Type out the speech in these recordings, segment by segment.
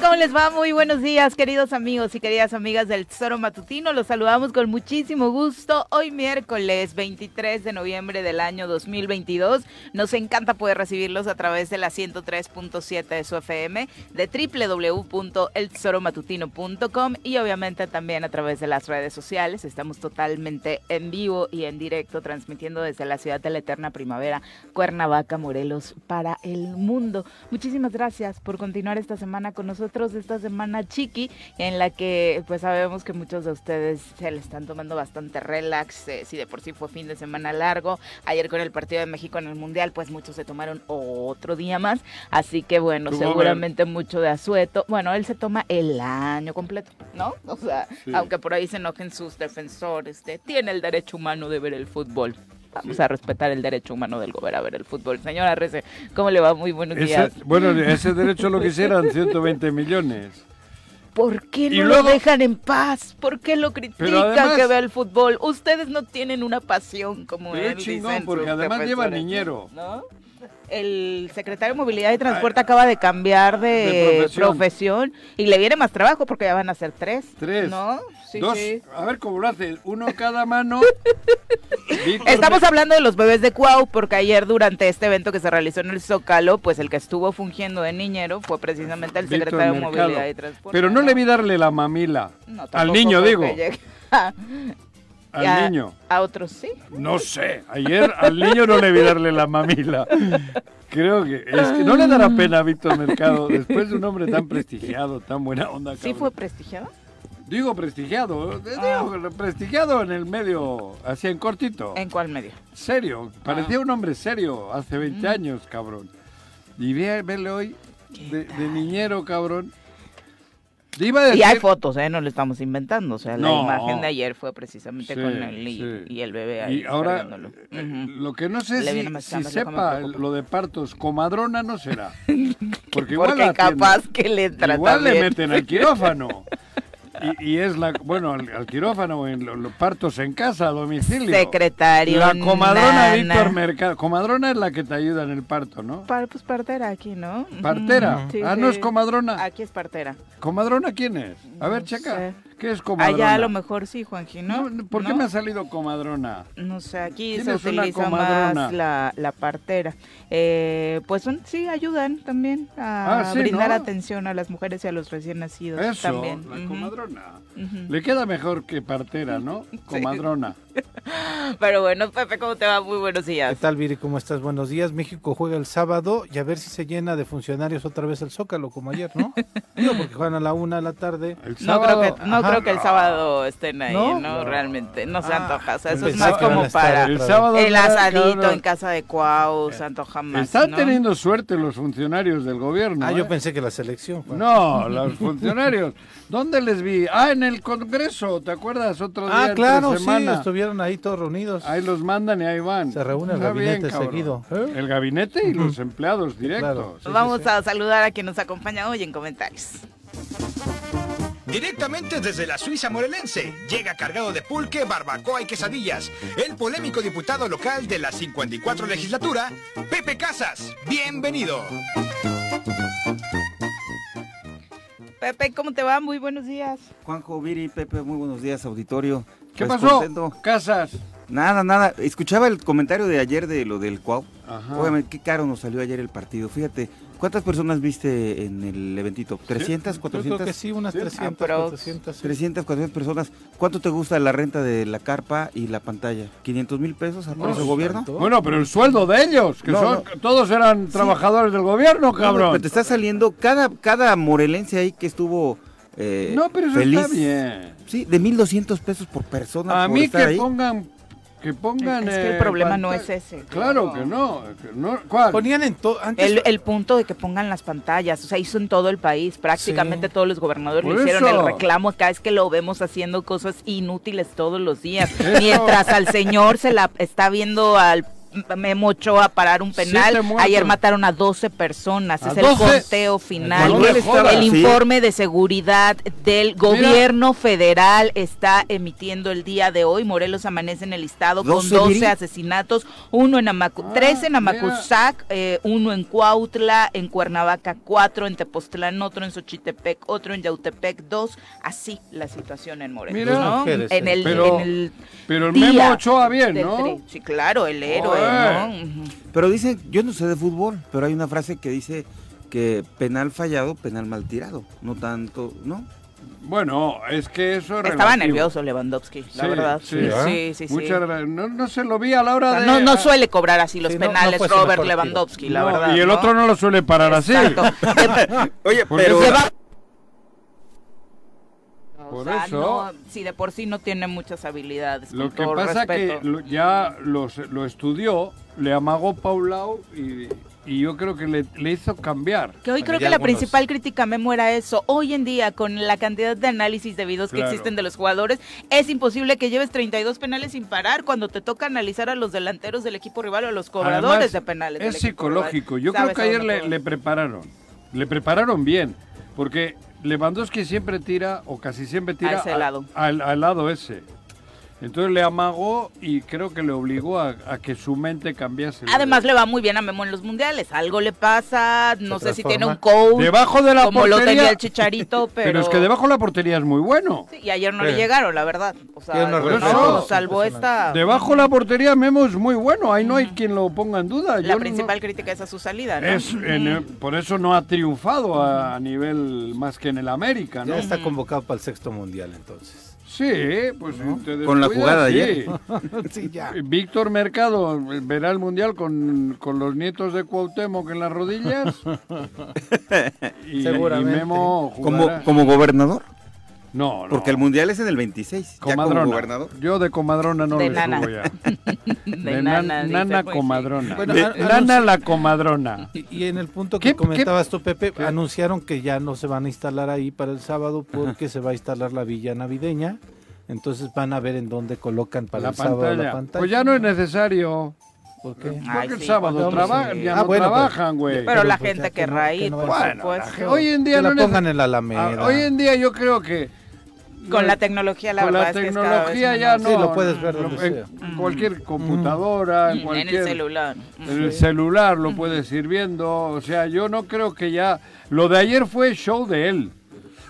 ¿Cómo les va? Muy buenos días, queridos amigos y queridas amigas del Tesoro Matutino. Los saludamos con muchísimo gusto. Hoy miércoles 23 de noviembre del año 2022. Nos encanta poder recibirlos a través de la 103.7 de su FM, de www.eltesoromatutino.com y obviamente también a través de las redes sociales. Estamos totalmente en vivo y en directo transmitiendo desde la ciudad de la eterna primavera, Cuernavaca, Morelos, para el mundo. Muchísimas gracias por continuar esta semana con nosotros nosotros esta semana chiqui, en la que pues sabemos que muchos de ustedes se le están tomando bastante relax, eh, si de por sí fue fin de semana largo, ayer con el partido de México en el Mundial, pues muchos se tomaron otro día más, así que bueno, seguramente mucho de asueto, bueno, él se toma el año completo, ¿no? O sea, aunque por ahí se enojen sus defensores, de, tiene el derecho humano de ver el fútbol. Vamos a respetar el derecho humano del gobierno a ver el fútbol. Señora Rece, ¿cómo le va? Muy buenos días. bueno, ese derecho lo quisieran 120 millones. ¿Por qué no lo dejan en paz? ¿Por qué lo critican que vea el fútbol? Ustedes no tienen una pasión como él. chingón, porque además lleva niñero. ¿No? El secretario de Movilidad y Transporte acaba de cambiar de, profesión. y le viene más trabajo porque ya van a ser tres. Tres. ¿No? Sí, Dos. A ver cómo lo hace. Uno cada mano. Estamos hablando de los bebés de Cuau porque ayer durante este evento que se realizó en el Zócalo, pues el que estuvo fungiendo de niñero fue precisamente el secretario de Movilidad y Transporte. Pero no, le vi darle la mamila. al niño, digo. al niño. A otros sí. No sé. Ayer al niño no le vi darle la mamila. Creo que es que no le dará pena a Víctor Mercado después de un hombre tan prestigiado, tan buena onda. ¿Sí fue prestigiado? Digo prestigiado, eh, ah. digo prestigiado en el medio, así en cortito. ¿En cuál medio? Serio, parecía ah. un hombre serio hace 20 mm. años, cabrón. Y verle hoy de, niñero, cabrón. Y hay fotos, ¿eh? No le estamos inventando. O sea, la imagen de ayer fue precisamente con él y, el bebé ahí. Y ahora, eh, lo que no sé si, sepa lo de partos, comadrona no será. Porque igual capaz que le Igual le meten al quirófano. Y, es la, bueno, al, quirófano, en los, partos en casa, a domicilio. Secretario. La comadrona Víctor Mercado. Comadrona es la que te ayuda en el parto, ¿no? pues partera aquí, ¿no? ¿Partera? ah, no es comadrona. Aquí es partera. ¿Comadrona quién es? A ver, checa. ¿Qué es comadrona? Allá a lo mejor sí, Juanji, ¿no? ¿Por qué me ha salido comadrona? No sé, aquí se utiliza más la, la partera. Eh, pues son, sí, ayudan también a ah, brindar atención a las mujeres y a los recién nacidos. Eso, también. la comadrona. Le queda mejor que partera, ¿no? Comadrona. Pero bueno, Pepe, ¿cómo te va? Muy buenos ¿Qué días. tal, Viri? ¿Cómo estás? Buenos días. México juega el sábado y a ver si se llena de funcionarios otra vez el Zócalo, como ayer, ¿no? Digo, porque juegan a la una de la tarde. El No sábado, creo, que, no Ajá. creo que el sábado estén ahí, ¿no? ¿No? Realmente, no se Ah, antoja. O sea, eso es más como para el sábado el asadito en casa de Cuau, se antoja más, Están ¿no? teniendo suerte los funcionarios del gobierno. Ah, ¿eh? yo pensé que la selección. Juan. No, los funcionarios. ¿Dónde les vi? Ah, en el Congreso, ¿te acuerdas? Otro día Ah, claro, sí, semana. Estuvieron ahí todos reunidos. Ahí los mandan y ahí van. Se reúne el Está gabinete seguido. ¿Eh? El gabinete y los empleados directos. Claro. Sí, Vamos sí, sí. a saludar a quien nos acompaña hoy en comentarios. Directamente desde la Suiza morelense, llega cargado de pulque, barbacoa y quesadillas, el polémico diputado local de la 54 legislatura, Pepe Casas. Bienvenido. Pepe, ¿cómo te va? Muy buenos días. Juanjo, Viri, Pepe, muy buenos días, auditorio. ¿Qué Pues pasó? contento. Casas. Nada, nada. Escuchaba el comentario de ayer de lo del Cuau. Ajá. Obviamente, qué caro nos salió ayer el partido. Fíjate, ¿cuántas personas viste en el eventito? ¿300, Yo creo 400? que sí, unas Sí. 300, Aprox. 400. sí. 300, 400 personas. ¿Cuánto te gusta la renta de la carpa y la pantalla? ¿500 mil pesos a precio gobierno? tanto. Bueno, pero el sueldo de ellos, que No, son, todos eran trabajadores del gobierno, No, cabrón. pero te está saliendo cada, cada morelense ahí que estuvo eh, No, pero eso feliz. está bien. Sí, de 1.200 pesos por persona A por mí estar que ahí. pongan, que pongan. Es que el eh, problema no es ese. Claro que no. que no. ¿Cuál? Ponían en todo. Antes. El, el punto de que pongan las pantallas, o sea, hizo en todo el país, prácticamente Sí. todos los gobernadores Por le hicieron eso. el reclamo, acá es que lo vemos haciendo cosas inútiles todos los días, Eso. mientras al señor se la está viendo al Memo Ochoa parar un penal, ayer mataron a 12 personas, ¿A es el 12? conteo final, el Sí. informe de seguridad del gobierno federal está emitiendo el día de hoy, Morelos amanece en el estado con 12, 12 Viri. asesinatos, uno en Amacu, Ah, tres en. Amacuzac, eh, uno en Cuautla, en Cuernavaca cuatro, en Tepoztlán otro, en Xochitepec otro, en Yautepec dos, así la situación en Morelos, Mira. ¿no? En, el, Pero- en el Pero el día Memo Ochoa bien, ¿no? tri- Sí, claro, el héroe. Pero dicen, yo no sé de fútbol, pero hay una frase que dice que penal fallado, penal mal tirado. No tanto, ¿no? Bueno, es que eso es Estaba relativo. nervioso Lewandowski, la Sí, verdad. sí. Sí, ¿Ah? sí, sí. sí. Muchas gra- no, no se lo vi a la O hora sea, de... no, no suele cobrar así los Sí, no- no penales Robert. Lewandowski, la No, verdad. Y el ¿no? otro no lo suele parar así. Exacto. Oye, pero... se va- Por o sea, eso- no, sí, de por sí no tiene muchas habilidades. Lo con que todo pasa respeto. que lo- ya los- lo estudió, le amagó Paulao y, y yo creo que le, le hizo cambiar. Que hoy creo que la algunos- principal crítica Memo era eso. Hoy en día, con la cantidad de análisis de videos que existen de los jugadores, es imposible que lleves 32 penales sin parar cuando te toca analizar a los delanteros del equipo rival o a los cobradores Además, de penales. Es psicológico. rival. Yo creo que ayer le, le prepararon. Le prepararon bien. Porque Lewandowski siempre tira, o casi siempre tira, A ese lado. al, al lado ese. Entonces le amagó y creo que le obligó a, a que su mente cambiase. Además le va muy bien a Memo en los mundiales. Algo le pasa, no sé si tiene un coach. Debajo de la como lo portería- tenía el Chicharito, pero... Pero es que debajo de la portería es muy bueno. Sí, y ayer no Sí. le llegaron, la verdad. O sea, no, salvo esta... Debajo de la portería Memo es muy bueno. Ahí no hay quien lo ponga en duda. La Yo no- principal crítica es a su salida, ¿no? es en el- por eso no ha triunfado a, a nivel más que en el América, ¿no? Ya está convocado para el sexto mundial, entonces. Sí, pues te Con la jugada de ayer. sí, ya. Víctor Mercado verá el mundial con, con los nietos de Cuauhtémoc en las rodillas. y, Seguramente. y Memo Como, como gobernador. No, no. Porque el mundial es en el 26. Ya Comadrona. como gobernador. Yo de comadrona no De le nana. subo ya. de, De nana, nana pues, sí. comadrona. Bueno, De- an- nana la comadrona. Y, y en el punto ¿Qué- que comentabas tú, Pepe, qué? anunciaron que ya no se van a instalar ahí para el sábado porque se va a instalar la villa navideña. Entonces van a ver en dónde colocan para La el sábado la pantalla. Pues ya no es necesario. ¿Por qué? Ay, Porque el sí, sábado trabajan, sí. ya Ah, no bueno, trabajan, güey. Pero, Pero la pues gente querrá que ir, no por. Bueno, la supuesto. hoy en día que la no neces- pongan en la Ah, Alameda. Hoy en día yo creo que Con la tecnología, la con verdad la es que es tecnología vez ya no. Sí, lo puedes ver donde en sea. cualquier computadora, en cualquier En el celular. en el celular lo puedes ir viendo, o sea, yo no creo que ya lo de ayer fue show de él.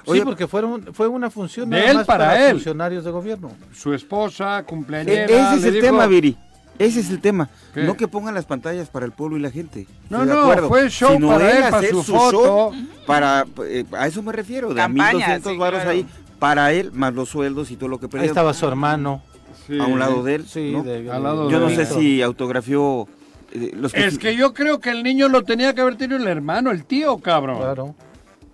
Sí, Oye, porque fueron, fue una función de él más para él. funcionarios de gobierno. Su esposa, E- cumpleañera, ese es el dijo- tema, Viri. Ese es el tema. ¿Qué? No que pongan las pantallas para el pueblo y la gente. No, no, acuerdo. fue show Sino para él, para su show foto. para, eh, a eso me refiero, de a Campaña, 1200 sí, varos claro. ahí para él, más los sueldos y todo lo que Ahí perdió. estaba su hermano. Sí. a un lado de él. Sí, ¿no? de- Al lado Yo de no sé si autografió eh, los Es que yo creo que el niño lo tenía que haber tenido el hermano, el tío, cabrón. Claro.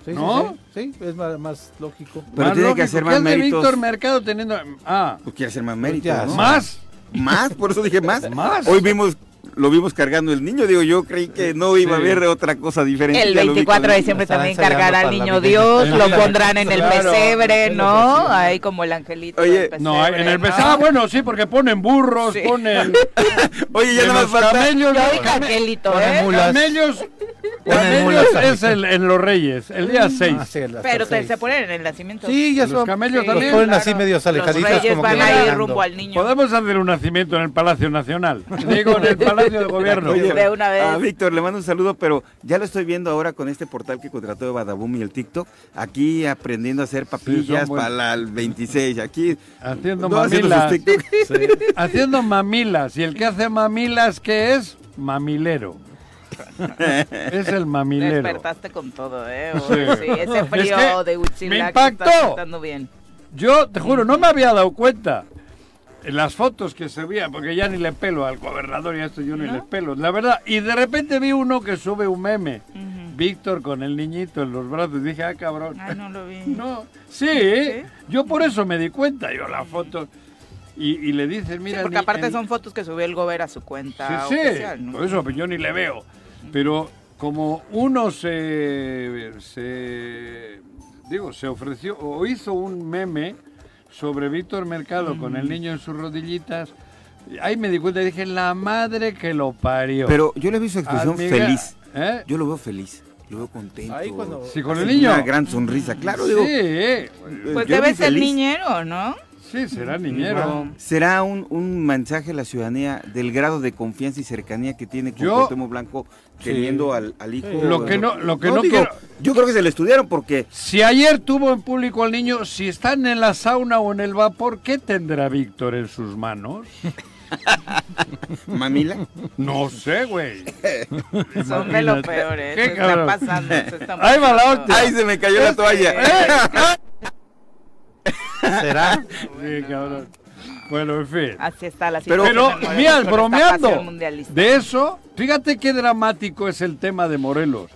Sí, sí, ¿No? sí, sí, es más, más lógico. Pero Más tiene que hacer ¿qué más es de méritos. Víctor Mercado teniendo... Ah, Pues quiere hacer más méritos, ya, ¿no? ¿más? Más, por eso dije más. Más. Hoy vimos, lo vimos cargando el niño, digo, yo creí que no iba a Sí. haber otra cosa diferente. El ya lo vi 24 de diciembre también cargará al niño. Dios, lo pondrán en el Claro. pesebre, ¿no? Ahí como el angelito Oye, del No, pesebre, en el ¿no? Ah, bueno, sí, porque ponen burros, Sí. ponen... Oye, ya los más falta. camellos, dije angelito, ¿eh? camellos... Camellos es el, en los Reyes, el día 6. Ah, sí, hasta Pero te- seis. se ponen en el nacimiento. Sí, ya Los son. camellos Sí, también. Los ponen así medios alejaditos Los reyes como van que a ir rumbo al niño. Podemos hacer un nacimiento en el Palacio Nacional. Digo, en el Palacio de Gobierno. Oye, De una vez. A Víctor le mando un saludo, pero ya lo estoy viendo ahora con este portal que contrató de Badaboom y el TikTok. Aquí aprendiendo a hacer papillas para el 26. Aquí Haciendo no, mamilas. Haciendo mamilas. Y el que hace mamilas, ¿qué es? Mamilero. Es el mamilero. Despertaste con todo, ¿eh? Sí. Sí, ese Es frío que de Huitzilac me impactó. sentando bien. Yo, te juro, no me había dado cuenta. En las fotos que se veían, porque ya ni le pelo al gobernador y a esto yo ni ¿No? les pelo, la verdad. Y de repente vi uno que sube un meme. Ujú. Víctor con el niñito en los brazos. Y dije, ah, cabrón. Ay, no lo vi. No, sí, yo por eso me di cuenta, yo la foto. Y, y le dicen, Sí, mira. porque ni- aparte en- son fotos que subió el gober a su cuenta Sí, sí, oficial, ¿no? por eso yo ni le veo. Pero como uno se, se, digo, se ofreció o hizo un meme sobre Víctor Mercado con el niño en sus rodillitas, ahí me di cuenta y dije, la madre que lo parió. Pero yo le vi su expresión feliz. ¿Eh? Yo lo veo feliz. Lo veo contento. Ahí cuando- Sí, con el Una niño. gran sonrisa, claro. sí, Digo, eh, Pues yo debe ser niñero, ¿no? Sí, será niñero. ¿Será un, un mensaje a la ciudadanía del grado de confianza y cercanía que tiene con Yo- Cuauhtémoc Blanco Sí. teniendo al, al hijo? Sí. Lo que no- lo que no digo, quiero- Yo creo que se lo estudiaron porque Si ayer tuvo en público al niño, si están en la sauna o en el vapor, ¿qué tendrá Víctor en sus manos? Mamila. No sé, güey. Son de lo peor, ¿eh? ¿Qué Se está pasando, se está Ahí va la otra. Ay, se me cayó la toalla. ¿Será? Sí, cabrón. Bueno, en fin. Así está la Pero- situación. Pero, mira, bromeando de eso, fíjate qué dramático es el tema de Morelos.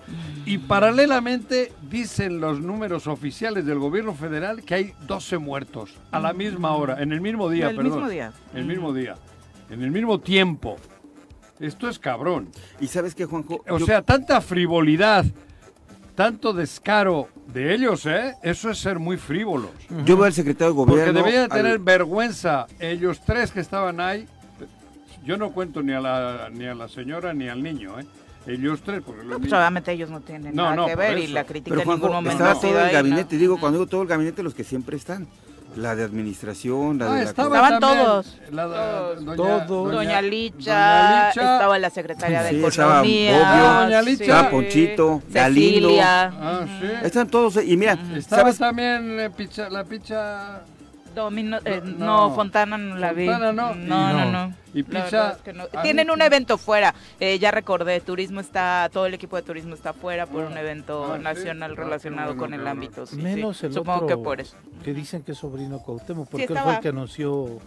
Y paralelamente dicen los números oficiales del gobierno federal que hay 12 muertos a la misma hora, en el mismo día, El perdón. mismo día. El mismo día. En el mismo tiempo. Esto es cabrón. ¿Y sabes qué, Juanjo? O Yo- sea, tanta frivolidad, tanto descaro de ellos, ¿eh? Eso es ser muy frívolos. yo veo al secretario de Porque gobierno. deberían de al- tener vergüenza ellos tres que estaban ahí. Yo no cuento ni a la, ni a la señora ni al niño, ¿eh? Ellos tres, porque los No, pues niños- obviamente ellos no tienen No, nada no, que ver y la crítica Pero en ningún Juanjo, momento estaba todo el gabinete, ¿no? digo, cuando digo todo el gabinete, los que siempre están. La de administración, la Ah, de la... estaba Estaban todos. la- Todos. doña, Todos. Doña Licha, Doña Licha. estaba la secretaria de Sí, estaba Economía. Bobbio, Doña Licha. estaba Ponchito, Galindo. Cecilia. Ah, sí. Están todos, y mira, Estaba ¿sabes? también eh, picha- la picha... Domino, eh, No, no. Fontana no la vi. Fontana no. No, no, no. no. Y verdad es que no. Tienen un evento fuera. Eh, ya recordé, turismo está, todo el equipo de turismo está fuera por un evento Ah, nacional Ah, relacionado con el ámbito. sí, Menos sí. el Supongo otro que por eso. que dicen que es sobrino de Cuauhtémoc, porque él fue el que anunció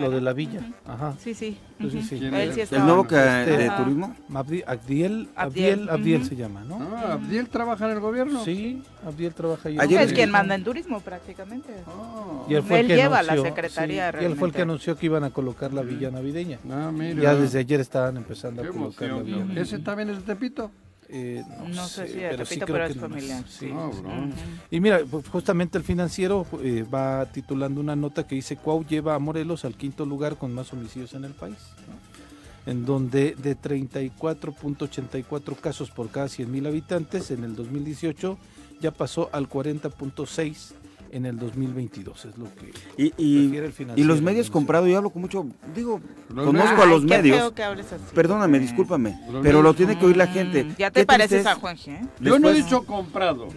lo de la villa. Ajá. Sí, sí. Sí, ujú. sí. ¿Quién Él es? sí El estaba. El nuevo que, de Ajá. turismo. Abdi- Abdiel, Abdiel, Abdiel, se llama, ¿no? Ah, ¿Abdiel trabaja en el gobierno? Sí, Abdiel trabaja ahí. Ayer Es quien manda en turismo prácticamente. Ah, Y él fue el Él que lleva la secretaría él fue el que anunció que iban a colocar la villa navideña. Ah, mira. Ya desde ayer estaban empezando Qué a colocar la emoción. ¿Ese también es de Tepito? Eh, No sé si de pero sí creo pero que es familiar. sí. Bro. Ujú. Y mira, pues, justamente el financiero eh, va titulando una nota que dice Cuau lleva a Morelos al quinto lugar con más homicidios en el país, ¿no? en donde de 34.84 casos por cada 100.000 habitantes en el 2018 ya pasó al 40.6 en el 2022, es lo que Y, y, refiere el y los medios comprados, yo hablo con mucho, digo, Los conozco medios- a los Ay, medios. feo que hables así. Perdóname, discúlpame, Los pero medios- lo tiene que oír la gente. Mm, Ya te pareces a Juanji, ¿eh? Yo no he dicho comprado,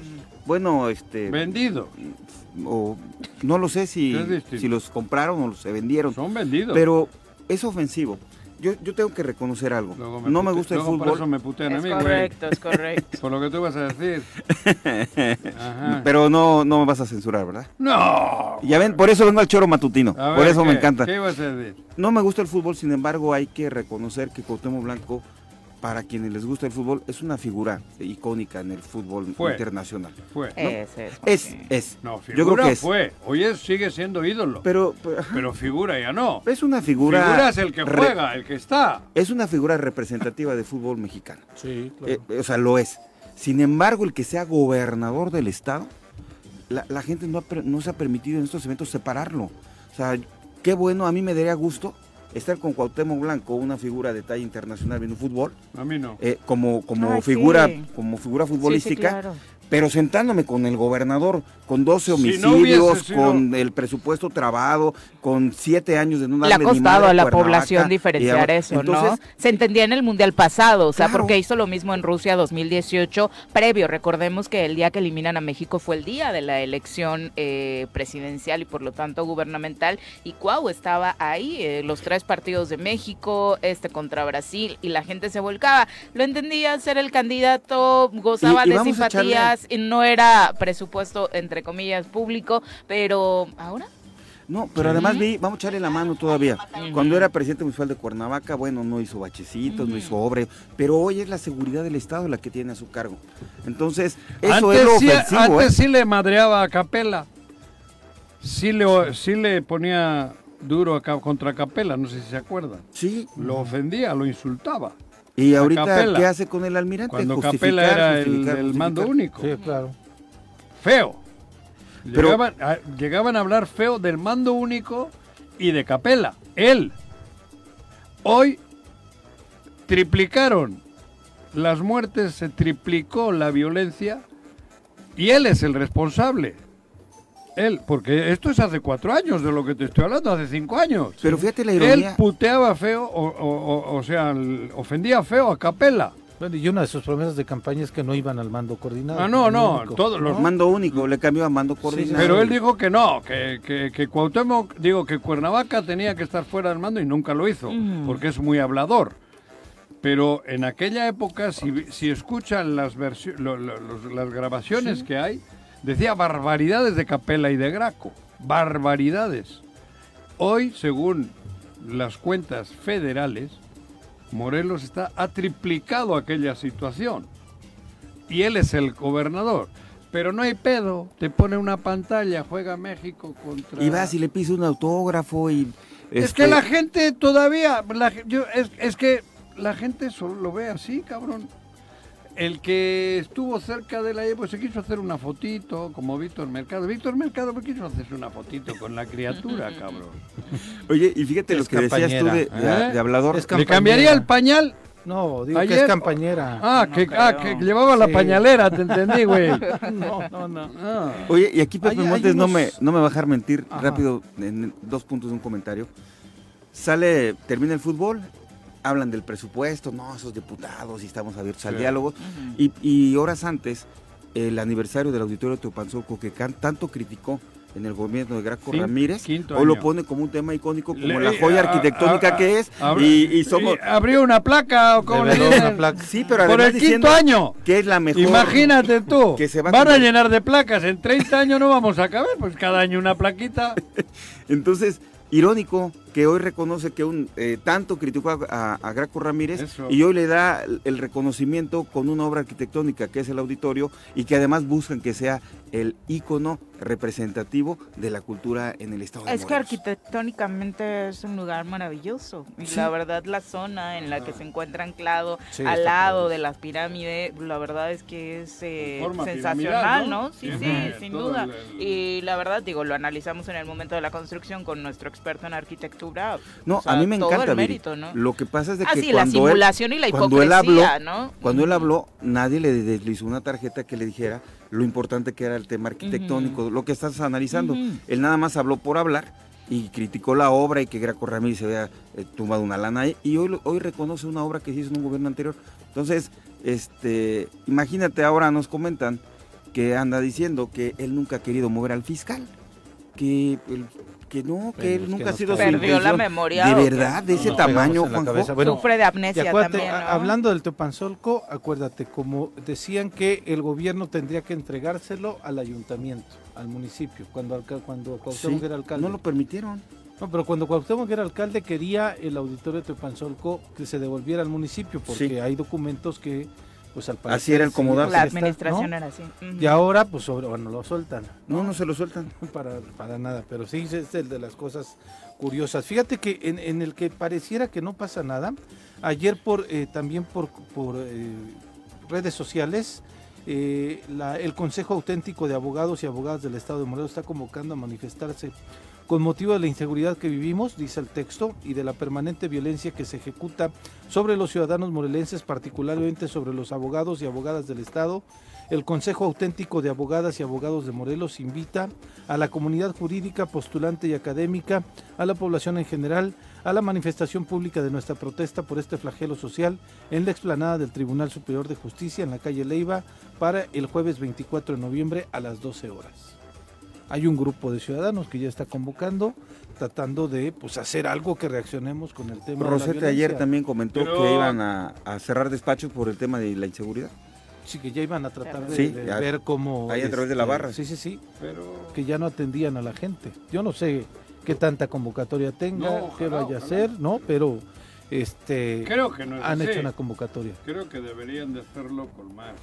Bueno, este, vendido. o no lo sé si, si los compraron o se vendieron, Son vendidos. pero es ofensivo yo, yo tengo que reconocer algo. No me gusta el luego Por fútbol, eso me putean a Es mí, güey. correcto, es correcto. Por lo que tú vas a decir. Ajá. pero no, no me vas a censurar, ¿verdad? No. Ya ven, por eso vengo al choro matutino. A por ver, eso me encanta. ¿Qué ibas a decir? No me gusta el fútbol, sin embargo, hay que reconocer que Cuauhtémoc Blanco, para quienes les gusta el fútbol, es una figura icónica en el fútbol Fue. internacional. Fue. Ese es. Es, Joaquín. es. No, Yo figura creo que es. fue. Hoy es, sigue siendo ídolo. Pero, Pero, figura ya no. es una figura. Figura es el que juega, el que está. es una figura representativa de fútbol mexicano. Sí, claro. Eh, o sea, lo es. Sin embargo, el que sea gobernador del estado, la, la gente no, ha no se ha permitido en estos eventos separarlo. O sea, qué bueno, a mí me daría gusto estar con Cuauhtémoc Blanco, una figura de talla internacional viendo fútbol, A mí no. eh, como, como Ay, figura, sí. como figura Sí, sí, futbolística, claro. Pero sentándome con el gobernador, con 12 Si no homicidios, con el presupuesto trabado, con 7 años de no Le ha darle ni costado a la población diferenciar eso, ¿no? entonces, Se entendía en el Mundial pasado, o sea, Claro. porque hizo lo mismo en Rusia 2018, previo. Recordemos que el día que eliminan a México fue el día de la elección eh, presidencial y por lo tanto gubernamental. Y Cuau estaba ahí, eh, los tres partidos de México, este contra Brasil, y la gente se volcaba. Lo entendía ser el candidato, gozaba Y- y de vamos a echarle- simpatías, y no era presupuesto, entre comillas, público, pero ahora No, pero además vi, vamos a echarle la mano todavía. Cuando era presidente municipal de Cuernavaca, bueno, no hizo bachecitos, no hizo obra, pero hoy es la seguridad del Estado la que tiene a su cargo. Entonces, eso antes es lo sí, ofensivo, antes ¿eh? sí le madreaba a Capela. Sí le, sí le ponía duro a contra Capela, no sé si se acuerdan. Sí, Lo ofendía, lo insultaba. Y ahorita, Capela. ¿qué hace con el almirante? Cuando Justificar, Capela era el, justificar, el mando único. Sí, claro. Feo. Pero- Llegaban, a, llegaban a hablar feo del mando único y de Capela. Él. Hoy triplicaron las muertes, se triplicó la violencia y él es el responsable. Él, porque esto es hace cuatro años de lo que te estoy hablando, hace cinco años. Pero fíjate la Él ironía. puteaba feo, o, o- o- o sea, ofendía feo a Capela. Bueno, y una de sus promesas de campaña es que no iban al mando coordinado. Ah, no, no, único, todos los- ¿no? Mando único, le cambió a mando coordinado. Pero él dijo que no, que, que, que Cuauhtémoc, digo, que Cuernavaca tenía que estar fuera del mando y nunca lo hizo, porque es muy hablador. Pero en aquella época, si, si escuchan las, lo- lo- los- las grabaciones que hay, decía barbaridades de Capela y de Graco. Barbaridades. Hoy, según las cuentas federales, Morelos está, ha triplicado aquella situación. Y él es el gobernador. Pero no hay pedo. Te pone una pantalla, juega México contra... Y vas y le pides un autógrafo y... Es este, que la gente todavía, la ge- yo- es, es que la gente solo lo ve así, cabrón. El que estuvo cerca de la Evo se quiso hacer una fotito, como Víctor Mercado. Víctor Mercado ¿por qué quiso hacerse una fotito con la criatura, cabrón. Oye, y fíjate Es lo que decías tú de, campañera, de- ¿eh? de hablador. ¿Le cambiaría el pañal? No, digo que Ayer- es campañera. Ah, No que, ah, que llevaba la pañalera, te entendí, güey. no, no, no. Ah. Oye, y aquí Pepe Hay- hay Montes no, me, no me va a dejar mentir Ajá. rápido en dos puntos de un comentario. Sale, termina el fútbol, hablan del presupuesto, no, esos diputados y estamos abiertos al diálogo. y, y horas antes, el aniversario del Auditorio Teopanzoco, que can- tanto criticó en el gobierno de Graco Ramírez, hoy lo pone como un tema icónico, como Le- la joya a- arquitectónica a- que es, y, y somos... y abrió una placa, o como le una placa. Sí, pero Por el quinto año. que es la mejor... Imagínate tú, que se va van a llenar de placas, en 30 años no vamos a caber, pues cada año una plaquita. Entonces, irónico que hoy reconoce que un eh, tanto criticó a, a- a Graco Ramírez Eso. y hoy le da el- reconocimiento con una obra arquitectónica que es el auditorio y que además buscan que sea el ícono representativo de la cultura en el estado de Es que arquitectónicamente es un lugar maravilloso. Y Sí. la verdad, la zona en la que se encuentra anclado Sí, al lado de las pirámides, la verdad es que es eh, sensacional, ¿no? ¿no? Sí, sí, sin duda. el- el- Y la verdad, digo, lo analizamos en el momento de la construcción con nuestro experto en arquitectura. No, o sea, a mí me todo encanta, el Viri. mérito, ¿no? Lo que pasa es de Ah, que sí, la cuando él, simulación y la cuando él habló, ¿no? cuando él habló, nadie le deslizó una tarjeta que le dijera lo importante que era el tema arquitectónico, lo que estás analizando. Él nada más habló por hablar y criticó la obra y que Graco Ramírez se había eh, tumbado una lana ahí, y hoy, hoy reconoce una obra que se hizo en un gobierno anterior. Entonces, este, imagínate ahora nos comentan que anda diciendo que él nunca ha querido mover al fiscal, que el que no, que él que nunca ha sido su Perdió la memoria, De verdad, de ese tamaño, Juanjo. Bueno, Sufre de amnesia también, hablando del Teopanzolco, acuérdate, como decían que el gobierno tendría que entregárselo al ayuntamiento, al municipio, cuando, alca- cuando Cuauhtémoc Sí, era alcalde. no lo permitieron. No, pero cuando Cuauhtémoc era alcalde quería el auditorio de Teopanzolco que se devolviera al municipio, porque Sí. hay documentos que, pues al parecer... Así era el comodato. La administración ¿no? era así. Y ahora, pues, sobre, bueno, lo sueltan. No, no se lo sueltan. para, para nada, pero sí es el de las cosas curiosas. Fíjate que en, en el que pareciera que no pasa nada, ayer por eh, también por, por eh, redes sociales, eh, la- el Consejo Auténtico de Abogados y Abogadas del Estado de Morelos está convocando a manifestarse con motivo de la inseguridad que vivimos, dice el texto, y de la permanente violencia que se ejecuta sobre los ciudadanos morelenses, particularmente sobre los abogados y abogadas del Estado. El Consejo Auténtico de Abogadas y Abogados de Morelos invita a la comunidad jurídica, postulante y académica, a la población en general, a la manifestación pública de nuestra protesta por este flagelo social en la explanada del Tribunal Superior de Justicia en la calle Leiva para el jueves 24 de noviembre a las 12 horas. Hay un grupo de ciudadanos que ya está convocando, tratando de pues hacer algo que reaccionemos con el tema. de la Rosete ayer también comentó Pero- que iban a, a cerrar despachos por el tema de la inseguridad. Sí, que ya iban a tratar de, Sí, de ya- ver cómo... ahí a través de la este, barra. Sí, sí, sí. Pero que ya no atendían a la gente. Yo no sé qué tanta convocatoria tenga, No, qué ojalá, vaya a ser, ¿no? Pero este creo que no es han así. hecho una convocatoria. Creo que deberían de hacerlo con más.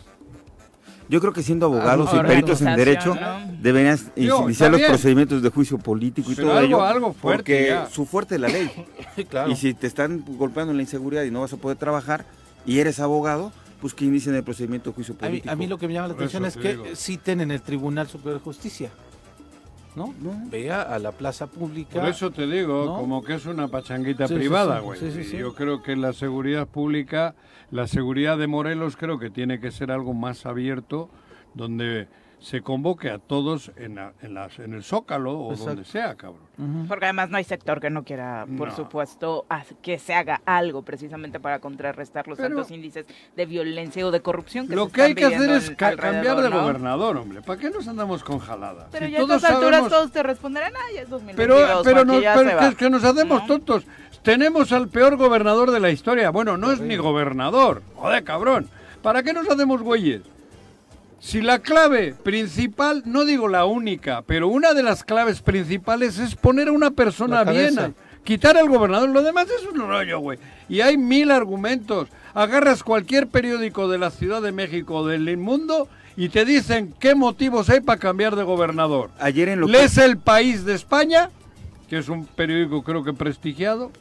Yo creo que siendo abogados y peritos en derecho ¿no? deberían iniciar los procedimientos de juicio político y Pero todo algo- ello. algo fuerte porque ya. su fuerte es la ley. Sí, claro. Y si te están golpeando en la inseguridad y no vas a poder trabajar y eres abogado, pues que inicien el procedimiento de juicio a, mí, político. a mí lo que me llama la atención eso es que digo. citen en el Tribunal Superior de Justicia. ¿No? No. Vea a la plaza pública. Por eso te digo, ¿no? como que es una pachanguita Sí, privada, güey. sí, sí, sí. Yo creo que la seguridad pública, la seguridad de Morelos, creo que tiene que ser algo más abierto, donde se convoque a todos en, la- en, las, en el Zócalo o Exacto. donde sea, cabrón. Porque además no hay sector que no quiera, por No. supuesto, que se haga algo precisamente para contrarrestar los Pero- altos índices de violencia o de corrupción que Lo se que hay que hacer es ca- cambiar de ¿no? gobernador, hombre. ¿Para qué nos andamos con jaladas? Pero Si ya a estas alturas sabemos- todos te responderán, ah, ya es 2022, Pero, pero, nos- pero se que va". es que nos hacemos ¿No? tontos. Tenemos al peor gobernador de la historia. Bueno, no es ni gobernador. Joder, cabrón. ¿Para qué nos hacemos güeyes? Si la clave principal, no digo la única, pero una de las claves principales es poner a una persona bien. Quitar al gobernador, lo demás es un rollo, güey. Y hay mil argumentos. Agarras cualquier periódico de la Ciudad de México o del mundo y te dicen qué motivos hay para cambiar de gobernador. Ayer en lo que- Lees El País de España, que es un periódico creo que prestigiado,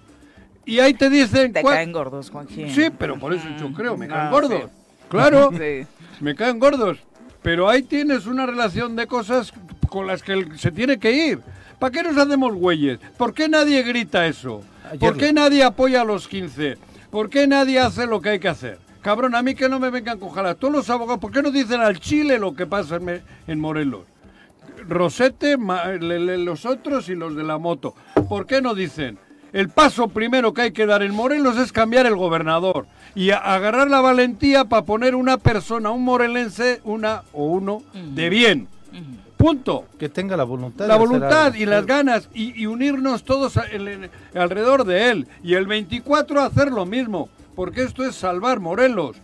y ahí te dicen... Te caen gordos, Juanji. Sí, pero por eso yo creo, me caen gordos. sí. Claro, Sí. me caen gordos. Pero ahí tienes una relación de cosas con las que se tiene que ir. ¿Para qué nos hacemos güeyes? ¿Por qué nadie grita eso? ¿Por qué nadie apoya a los 15? ¿Por qué nadie hace lo que hay que hacer? Cabrón, a mí que no me vengan con jalas. Todos los abogados, ¿por qué no dicen al Chile lo que pasa en, Morelos? Rosete, ma- le- le- los otros y los de la moto. ¿Por qué no dicen? El paso primero que hay que dar en Morelos es cambiar el gobernador y agarrar la valentía para poner una persona, un morelense, una o uno de bien. Punto. Que tenga la voluntad. La voluntad y las ganas y, y unirnos todos a- alrededor de él. Y el 24 hacer lo mismo, porque esto es salvar Morelos.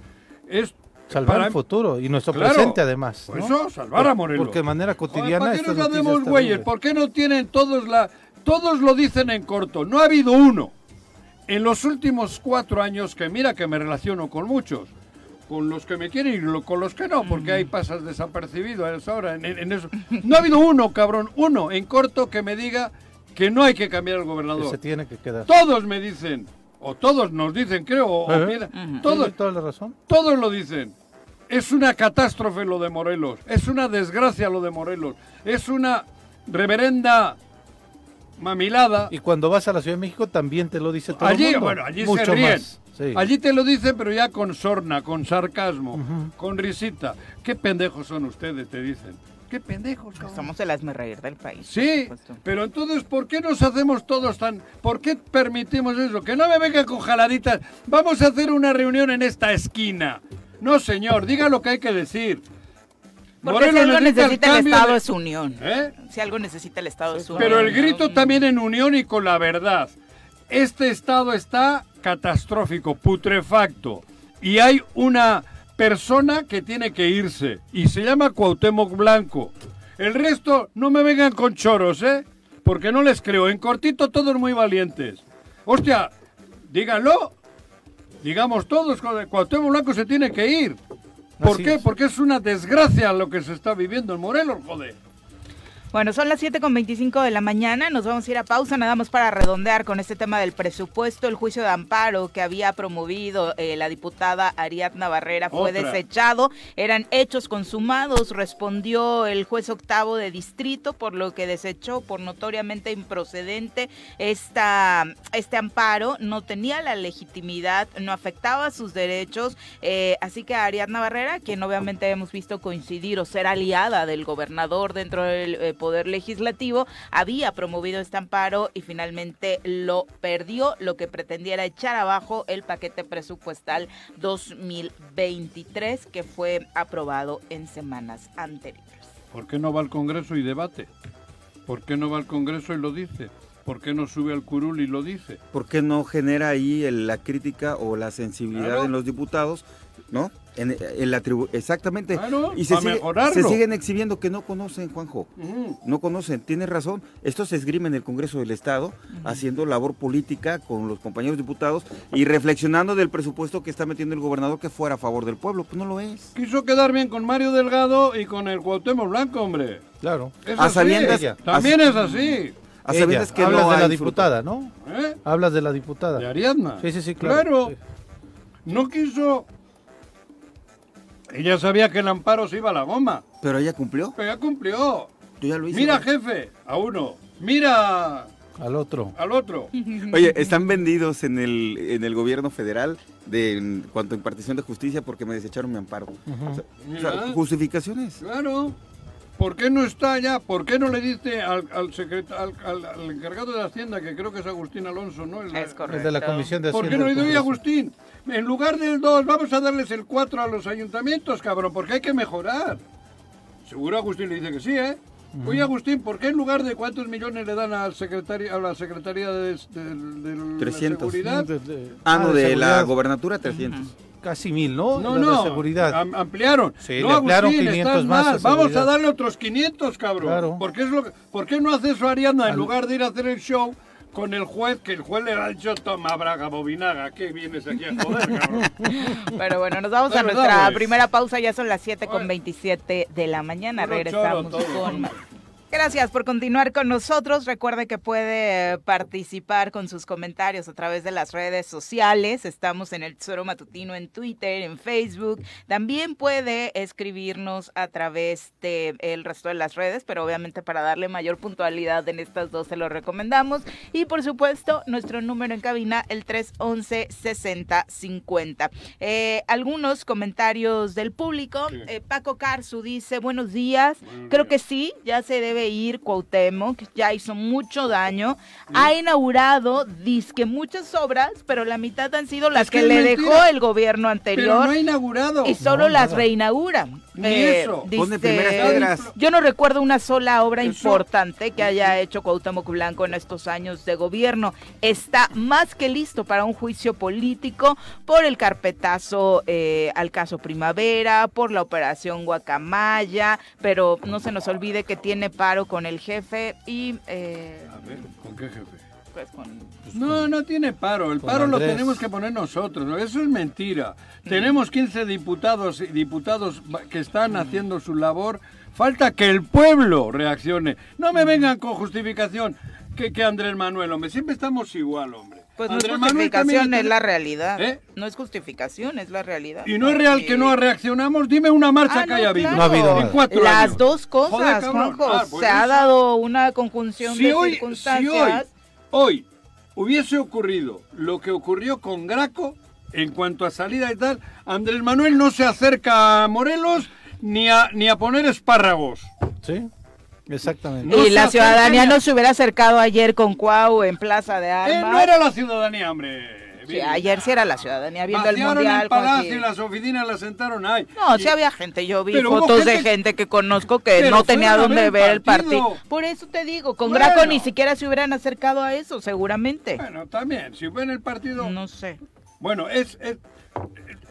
Es Salvar para- el futuro y nuestro Claro. presente además. Por ¿no? eso, salvar a Morelos. Porque de manera Joder, cotidiana ¿Para qué nos hacemos güeyes? ¿Por qué no tienen todos la... Todos lo dicen en corto. No ha habido uno en los últimos cuatro años que mira que me relaciono con muchos. Con los que me quieren y lo- con los que no, porque ahí pasas desapercibido a esa hora. En, en eso. No ha habido uno, cabrón, uno en corto que me diga que no hay que cambiar al Que gobernador. se tiene que quedar. Todos me dicen, o todos nos dicen, creo, o, o Ajá. mira, todos, toda la razón. todos lo dicen. Es una catástrofe lo de Morelos. Es una desgracia lo de Morelos. Es una reverenda mamilada. Y cuando vas a la Ciudad de México también te lo dice todo Allí, el mundo. bueno, allí Mucho se ríen. más. Sí. Allí te lo dicen, pero ya con sorna, con sarcasmo, con risita. ¿Qué pendejos son ustedes? Te dicen. ¿Qué pendejos, cabrón? Somos el reír del país. Sí, pero entonces, ¿por qué nos hacemos todos tan... ¿Por qué permitimos eso? Que no me vengan con jaladitas. Vamos a hacer una reunión en esta esquina. No, señor, diga lo que hay que decir. Porque si Morelos algo necesita el el Estado de- es unión. ¿Eh? Si algo necesita el Estado es unión. Pero el grito también en unión y con la verdad. Este estado está catastrófico, putrefacto. Y hay una persona que tiene que irse. Y se llama Cuauhtémoc Blanco. El resto, no me vengan con choros, ¿eh? Porque no les creo. En cortito, todos muy valientes. Hostia, díganlo. Digamos todos, Cuauhtémoc Blanco se tiene que ir. ¿Por Así qué? es. Porque es una desgracia lo que se está viviendo en Morelos, joder. Bueno, son las 7.25 de la mañana, nos vamos a ir a pausa nada más para redondear con este tema del presupuesto. El juicio de amparo que había promovido eh, la diputada Ariadna Barrera fue Otra. desechado. Eran hechos consumados, respondió el juez octavo de distrito, por lo que desechó por notoriamente improcedente esta, este amparo. No tenía la legitimidad, no afectaba sus derechos. eh, así que Ariadna Barrera, quien obviamente hemos visto coincidir o ser aliada del gobernador dentro del eh, Poder Legislativo, había promovido este amparo y finalmente lo perdió, lo que pretendía era echar abajo el paquete presupuestal 2023 que fue aprobado en semanas anteriores. ¿Por qué no va al Congreso y debate? ¿Por qué no va al Congreso y lo dice? ¿Por qué no sube al curul y lo dice? ¿Por qué no genera ahí el- la crítica o la sensibilidad Claro. en los diputados? ¿No? En, en la tribu- exactamente. Claro, y se, sigue- se siguen exhibiendo que no conocen, Juanjo. No conocen, tienes razón. Esto se esgrime en el Congreso del Estado, haciendo labor política con los compañeros diputados y reflexionando del presupuesto que está metiendo el gobernador que fuera a favor del pueblo. Pues no lo es. Quiso quedar bien con Mario Delgado y con el Cuauhtémoc Blanco, hombre. Claro. Es A sabiendas-. También es así. A sabiendas que Hablas no de la diputada, ¿no? ¿Eh? Hablas de la diputada. De Ariadna. Sí, sí, sí, claro. Claro. Sí. No quiso... Ella sabía que el amparo se iba a la goma. Pero ella cumplió. Pero ya cumplió. Yo ya lo hice. Mira, jefe, a uno. Mira Al otro. al otro. Oye, están vendidos en el, en el gobierno federal de en cuanto a impartición de justicia porque me desecharon mi amparo. O sea, o sea, Mira. justificaciones. Claro. ¿Por qué no está allá? ¿Por qué no le diste al, al, secret- al, al- al encargado de Hacienda, que creo que es Agustín Alonso, ¿no? El- Es correcto. El de la Comisión de ¿Por qué Hacienda no le doy a. Agustín? En lugar del 2, vamos a darles el 4 a los ayuntamientos, cabrón, porque hay que mejorar. Seguro Agustín le dice que sí, ¿eh? Oye, Agustín, ¿por qué en lugar de cuántos millones le dan al secretario, a la Secretaría de, de- de la 300. Seguridad? De- de- Ah, no, de, la seguridad, gobernatura 300. Casi mil, ¿no? No, La de no, seguridad. am- ampliaron. Sí, no, le ampliaron Agustín, 500 estás más a mal. Vamos a darle otros 500, cabrón. Claro. ¿Por qué, es lo que- ¿Por qué no hace eso Ariadna en Al- lugar de ir a hacer el show con el juez, que el juez le ha dicho, toma, braga, bobinaga, ¿qué vienes aquí a joder, cabrón? Pero bueno, nos vamos a nuestra primera pausa, ya son las 7 con Bueno. 27 de la mañana. Regresamos con. Gracias por continuar con nosotros. Recuerde que puede participar con sus comentarios a través de las redes sociales. Estamos en el Tesoro Matutino en Twitter, en Facebook. También puede escribirnos a través de el resto de las redes, pero obviamente para darle mayor puntualidad en estas dos se lo recomendamos. Y por supuesto, nuestro número en cabina, el 311-6050. Eh, algunos comentarios del público. Eh, Paco Carzu dice, buenos días. Creo que sí, ya se debe ir Cuauhtémoc, ya hizo mucho daño. Ha inaugurado, disque muchas obras, pero la mitad han sido las Es que, le mentira. dejó el gobierno Pero anterior no ha inaugurado. y solo No, las reinaugura. Ni eso. Dice- piedras. yo no recuerdo una sola obra Eso- importante que haya hecho Cuauhtémoc Blanco en estos años de gobierno. Está más que listo para un juicio político por el carpetazo eh, al caso Primavera, por la operación Guacamaya, pero no se nos olvide que tiene paro con el jefe y eh, A ver, ¿con qué jefe? pues con No, no tiene paro. El paro lo tenemos que poner nosotros. ¿no? Eso es mentira. Tenemos 15 diputados y diputados que están haciendo su labor. Falta que el pueblo reaccione. No me vengan con justificación que, que Andrés Manuel, hombre. Siempre estamos igual, hombre. Pues no es Andrés Manuel justificación, también es la realidad. ¿Eh? No es justificación, es la realidad. Y no es real que no reaccionamos. Dime una marcha Ah, que no, haya habido. claro. No ha habido En nada. cuatro Las años. dos cosas, Joder. Ah, pues se ha dado una conjunción Si de hoy, si circunstancias. hoy, hoy hubiese ocurrido lo que ocurrió con Graco en cuanto a salida y tal, Andrés Manuel no se acerca a Morelos ni a, ni a poner espárragos. Sí, exactamente. No y la ciudadanía no se hubiera acercado ayer con Cuau en Plaza de Eh, Armas. no era la ciudadanía, hombre. Sí, ayer sí era la ciudadanía viendo el mundial. el palacio y las oficinas las sentaron ahí. No, Y- sí había gente. Yo vi Pero hubo fotos de gente- gente que conozco que Pero no tenía dónde ver el partido. partido. Por eso te digo, con Bueno. Graco ni siquiera se hubieran acercado a eso, seguramente. Bueno, también, si ven el partido... No sé. Bueno, es, es-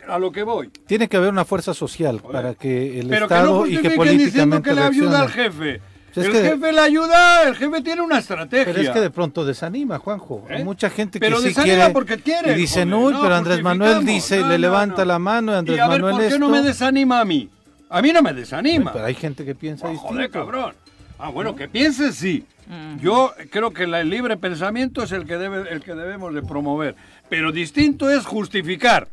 a lo que voy. Tiene que haber una fuerza social para que el Pero que no Estado y que justifiquen diciendo políticamente que le ayuda al jefe. Es el que- jefe le ayuda, el jefe tiene una estrategia. Pero es que de pronto desanima, Juanjo. Hay ¿Eh? mucha gente Pero que sí desanima quiere. porque quiere, y joder, uy, no pero Andrés Manuel dice, No, le no, levanta no. la mano y Andrés y a ver, Manuel ¿por qué esto. no me desanima a mí? A mí no me desanima. Pero hay gente que piensa Oh, distinto. joder, cabrón. Ah, bueno, que piense sí. Yo creo que el libre pensamiento es el que, debe, el que debemos de promover. Pero distinto es justificar.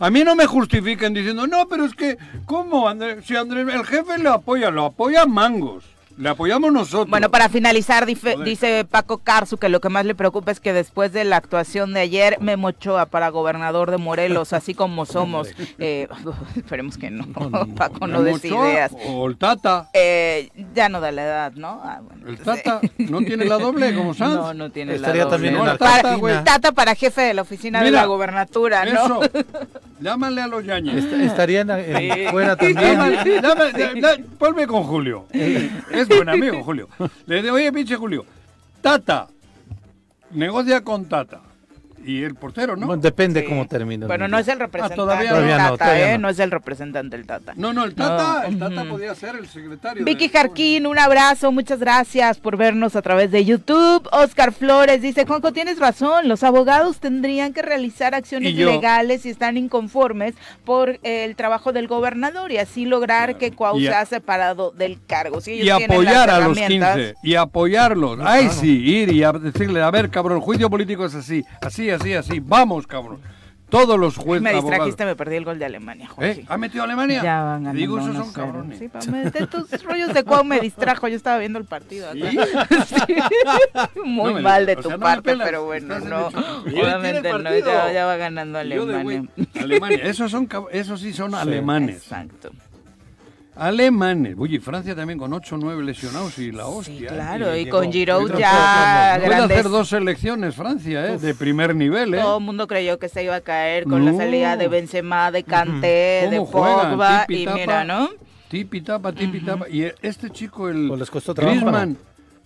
A mí no me justifiquen diciendo, no, pero es que, ¿cómo? Andrés? si Andrés, el jefe lo apoya, lo apoya Mangos. Le apoyamos nosotros. Bueno, para finalizar, dife- dice Paco Carzu que lo que más le preocupa es que después de la actuación de ayer, Memo Ochoa para gobernador de Morelos, así como somos. Eh, esperemos que no, Paco no des ideas. O el Tata. Eh, ya no da la edad, ¿no? Ah, bueno, El Tata eh. no tiene la doble como Sanz. No, no tiene Estaría la también doble. en No, para- Argentina. güey. Tata para jefe de la oficina de la gobernatura, ¿no? Eso. Llámale a los Yañez. Est- Estarían Sí. fuera también. Llámale, ponme con Julio. Es buen amigo, Julio. Le digo, oye, pinche Julio, Tata, negocia con Tata. Y el portero, ¿no? Bueno, depende Sí. cómo termine. el Bueno, no es el representante todavía del no. Todavía no, Tata, todavía ¿eh? no. No es el representante del Tata. No, no, el Tata, No, el Tata podía ser el secretario. Vicky de- Jarquín, un abrazo, muchas gracias por vernos a través de YouTube. Oscar Flores dice, Juanjo, tienes razón, los abogados tendrían que realizar acciones legales si están inconformes por el trabajo del gobernador y así lograr que Cuau sea separado del cargo. Si ellos Y apoyar las a los herramientas- 15. Y apoyarlos. Ay, sí, ir y a decirle, a ver, cabrón, el juicio político es así, así, así, así. Vamos, cabrón. Todos los jueces. Me abogados. distrajiste, me perdí el gol de Alemania, ¿Eh? Jorge. ¿Ha metido a Alemania? Ya van ganando Digo, esos son 1-0. cabrones. Sí, pa- me- de tus rollos de Cuau me distrajo, yo estaba viendo el partido. ¿Sí? Sí. Muy No mal de o tu sea, no parte, pelas, pero bueno, no. Obviamente no, ya, ya va ganando Alemania. Alemania. Esos, son, esos sí son alemanes. Exacto. Alemanes. Oye, Francia también con 8 o 9 lesionados y la hostia. Sí, ¿eh? claro, y llegó. con Giroud ya Puede grandes. hacer dos selecciones Francia, ¿eh? De primer nivel, ¿eh? Todo el mundo creyó que se iba a caer con la No. salida de Benzema, de Kanté, de. Pogba y tapa. mira, ¿no? Tipi tapa, tipi tapa. Y este chico, el Pues les costó trabajo. Griezmann,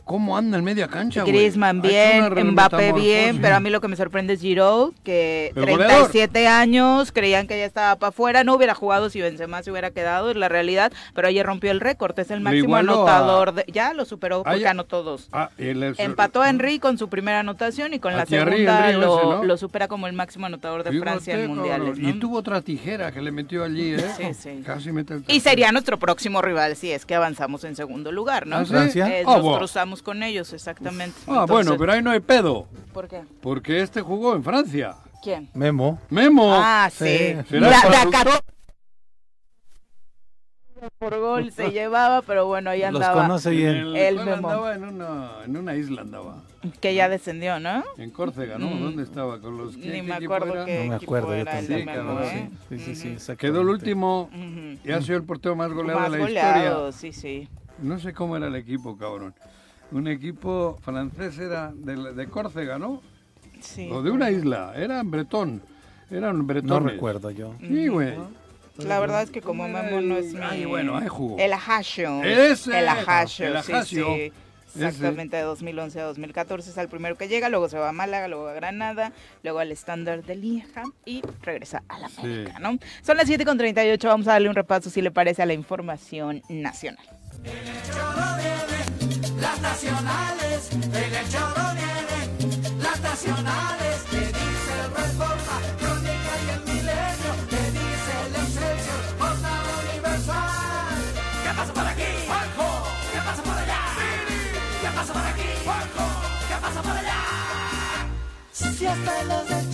¿cómo anda en media cancha, güey? Griezmann bien, Mbappé bien, pero a mí lo que me sorprende es Giroud, que El 37 años, creían que ya estaba para afuera, no hubiera jugado si Benzema se hubiera quedado, es la realidad, pero ayer rompió el récord, es el máximo a- anotador, de- ya lo superó porque Ah, anotó dos. Ah, es- Empató a Henry con su primera anotación y con A la Thierry segunda Henry, lo, ese, ¿no? lo supera como el máximo anotador de Fíjate, Francia en mundiales. Y ¿no? tuvo otra tijera que le metió allí, ¿eh? Sí, sí. Casi mete el Y sería nuestro próximo rival si es que avanzamos en segundo lugar, ¿no? ¿Ah, sí? Francia. Eh, Ah, nos cruzamos con ellos, exactamente. Ah, bueno, pero ahí no hay pedo. ¿Por qué? Porque este jugó en Francia. ¿Quién? Memo. Memo. Ah, sí. sí. ¿Será La- acá por gol se llevaba, pero bueno, ahí Los andaba. conoce En bien. el- El ¿cuál Memo. andaba en una, en una isla andaba. Que ya descendió, ¿no? En Córcega, ¿no? ¿Dónde estaba? Con los ¿qué- Mm. Ni qué me acuerdo qué No me acuerdo yo Sí, ¿eh? Sí, sí, sí. Quedó el último Ujú. y ha sido el portero más goleado Más de la goleado, historia. sí, sí. No sé cómo era el equipo, cabrón. Un equipo francés era de, la- de Córcega, ¿no? sí. O de una isla. Eran bretón. Eran No bretones. recuerdo yo. Sí, güey. La verdad es que como Memo no es mi... Ay, bueno, ahí jugó. El Ajaccio. Ese. El Ajaccio, El sí, sí. Exactamente, de 2011 a 2014 es el primero que llega, luego se va a Málaga, luego a Granada, luego al estándar de Lieja y regresa a la América, ¿no? Son las 7 con 38, vamos a darle un repaso, si le parece, a la información nacional. Las nacionales, en el choro vienen las nacionales, que dice el Reforma, Crónica y el Milenio, que dice el Excelsior, Jornada Universal. ¿Qué pasa por aquí? Juanjo. ¿Qué pasa por allá? ¿Qué pasa por aquí? Juanjo. ¿Qué pasa por allá? Si hasta los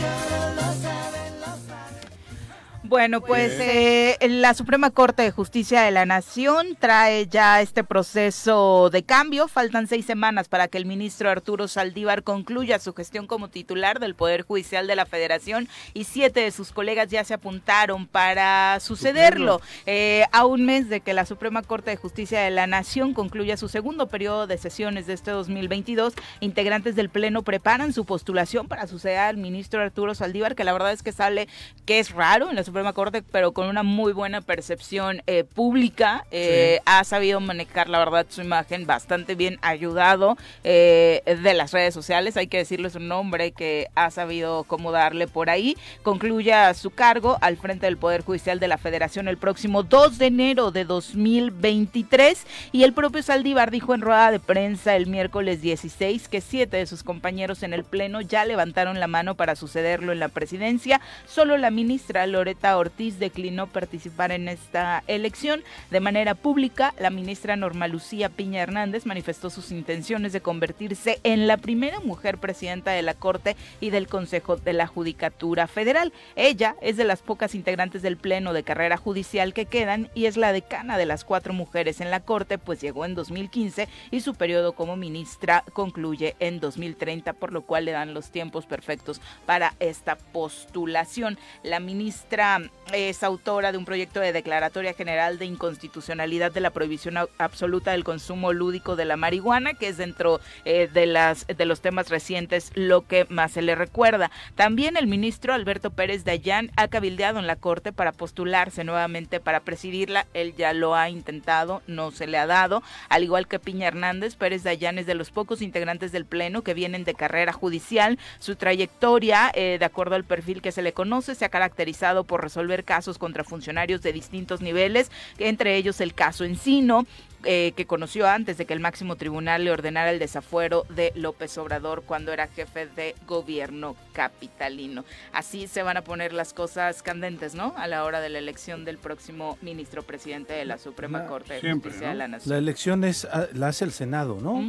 Bueno, pues eh, la Suprema Corte de Justicia de la Nación trae ya este proceso de cambio. Faltan seis semanas para que el ministro Arturo Saldívar concluya su gestión como titular del Poder Judicial de la Federación y siete de sus colegas ya se apuntaron para sucederlo. Eh, a un mes de que la Suprema Corte de Justicia de la Nación concluya su segundo periodo de sesiones de este 2022, integrantes del Pleno preparan su postulación para suceder al ministro Arturo Saldívar, que la verdad es que sale, que es raro en la Suprema Corte, pero con una muy buena percepción eh, pública. Eh, Ha sabido manejar, la verdad, su imagen bastante bien, ayudado eh, de las redes sociales. Hay que decirle su nombre que ha sabido cómo darle por ahí. Concluya su cargo al frente del Poder Judicial de la Federación el próximo 2 de enero de 2023. Y el propio Saldívar dijo en rueda de prensa el miércoles 16 que siete de sus compañeros en el Pleno ya levantaron la mano para sucederlo en la presidencia. Solo la ministra Loreta Ortiz declinó participar en esta elección. De manera pública, la ministra Norma Lucía Piña Hernández manifestó sus intenciones de convertirse en la primera mujer presidenta de la Corte y del Consejo de la Judicatura Federal. Ella es de las pocas integrantes del Pleno de carrera judicial que quedan y es la decana de las cuatro mujeres en la Corte, pues llegó en 2015 y su periodo como ministra concluye en 2030, por lo cual le dan los tiempos perfectos para esta postulación. La ministra es autora de un proyecto de declaratoria general de inconstitucionalidad de la prohibición absoluta del consumo lúdico de la marihuana, que es dentro eh, de las de los temas recientes lo que más se le recuerda. También el ministro Alberto Pérez Dayán ha cabildeado en la Corte para postularse nuevamente para presidirla. Él ya lo ha intentado, no se le ha dado. Al igual que Piña Hernández, Pérez Dayán es de los pocos integrantes del Pleno que vienen de carrera judicial. Su trayectoria, eh, de acuerdo al perfil que se le conoce, se ha caracterizado por resolver casos contra funcionarios de distintos niveles, entre ellos el caso Encino, eh, que conoció antes de que el máximo tribunal le ordenara el desafuero de López Obrador cuando era jefe de gobierno capitalino. Así se van a poner las cosas candentes, ¿no? A la hora de la elección del próximo ministro presidente de la Suprema Corte de siempre, Justicia ¿no? de la Nación. La elección es, ah, la hace el Senado, ¿no?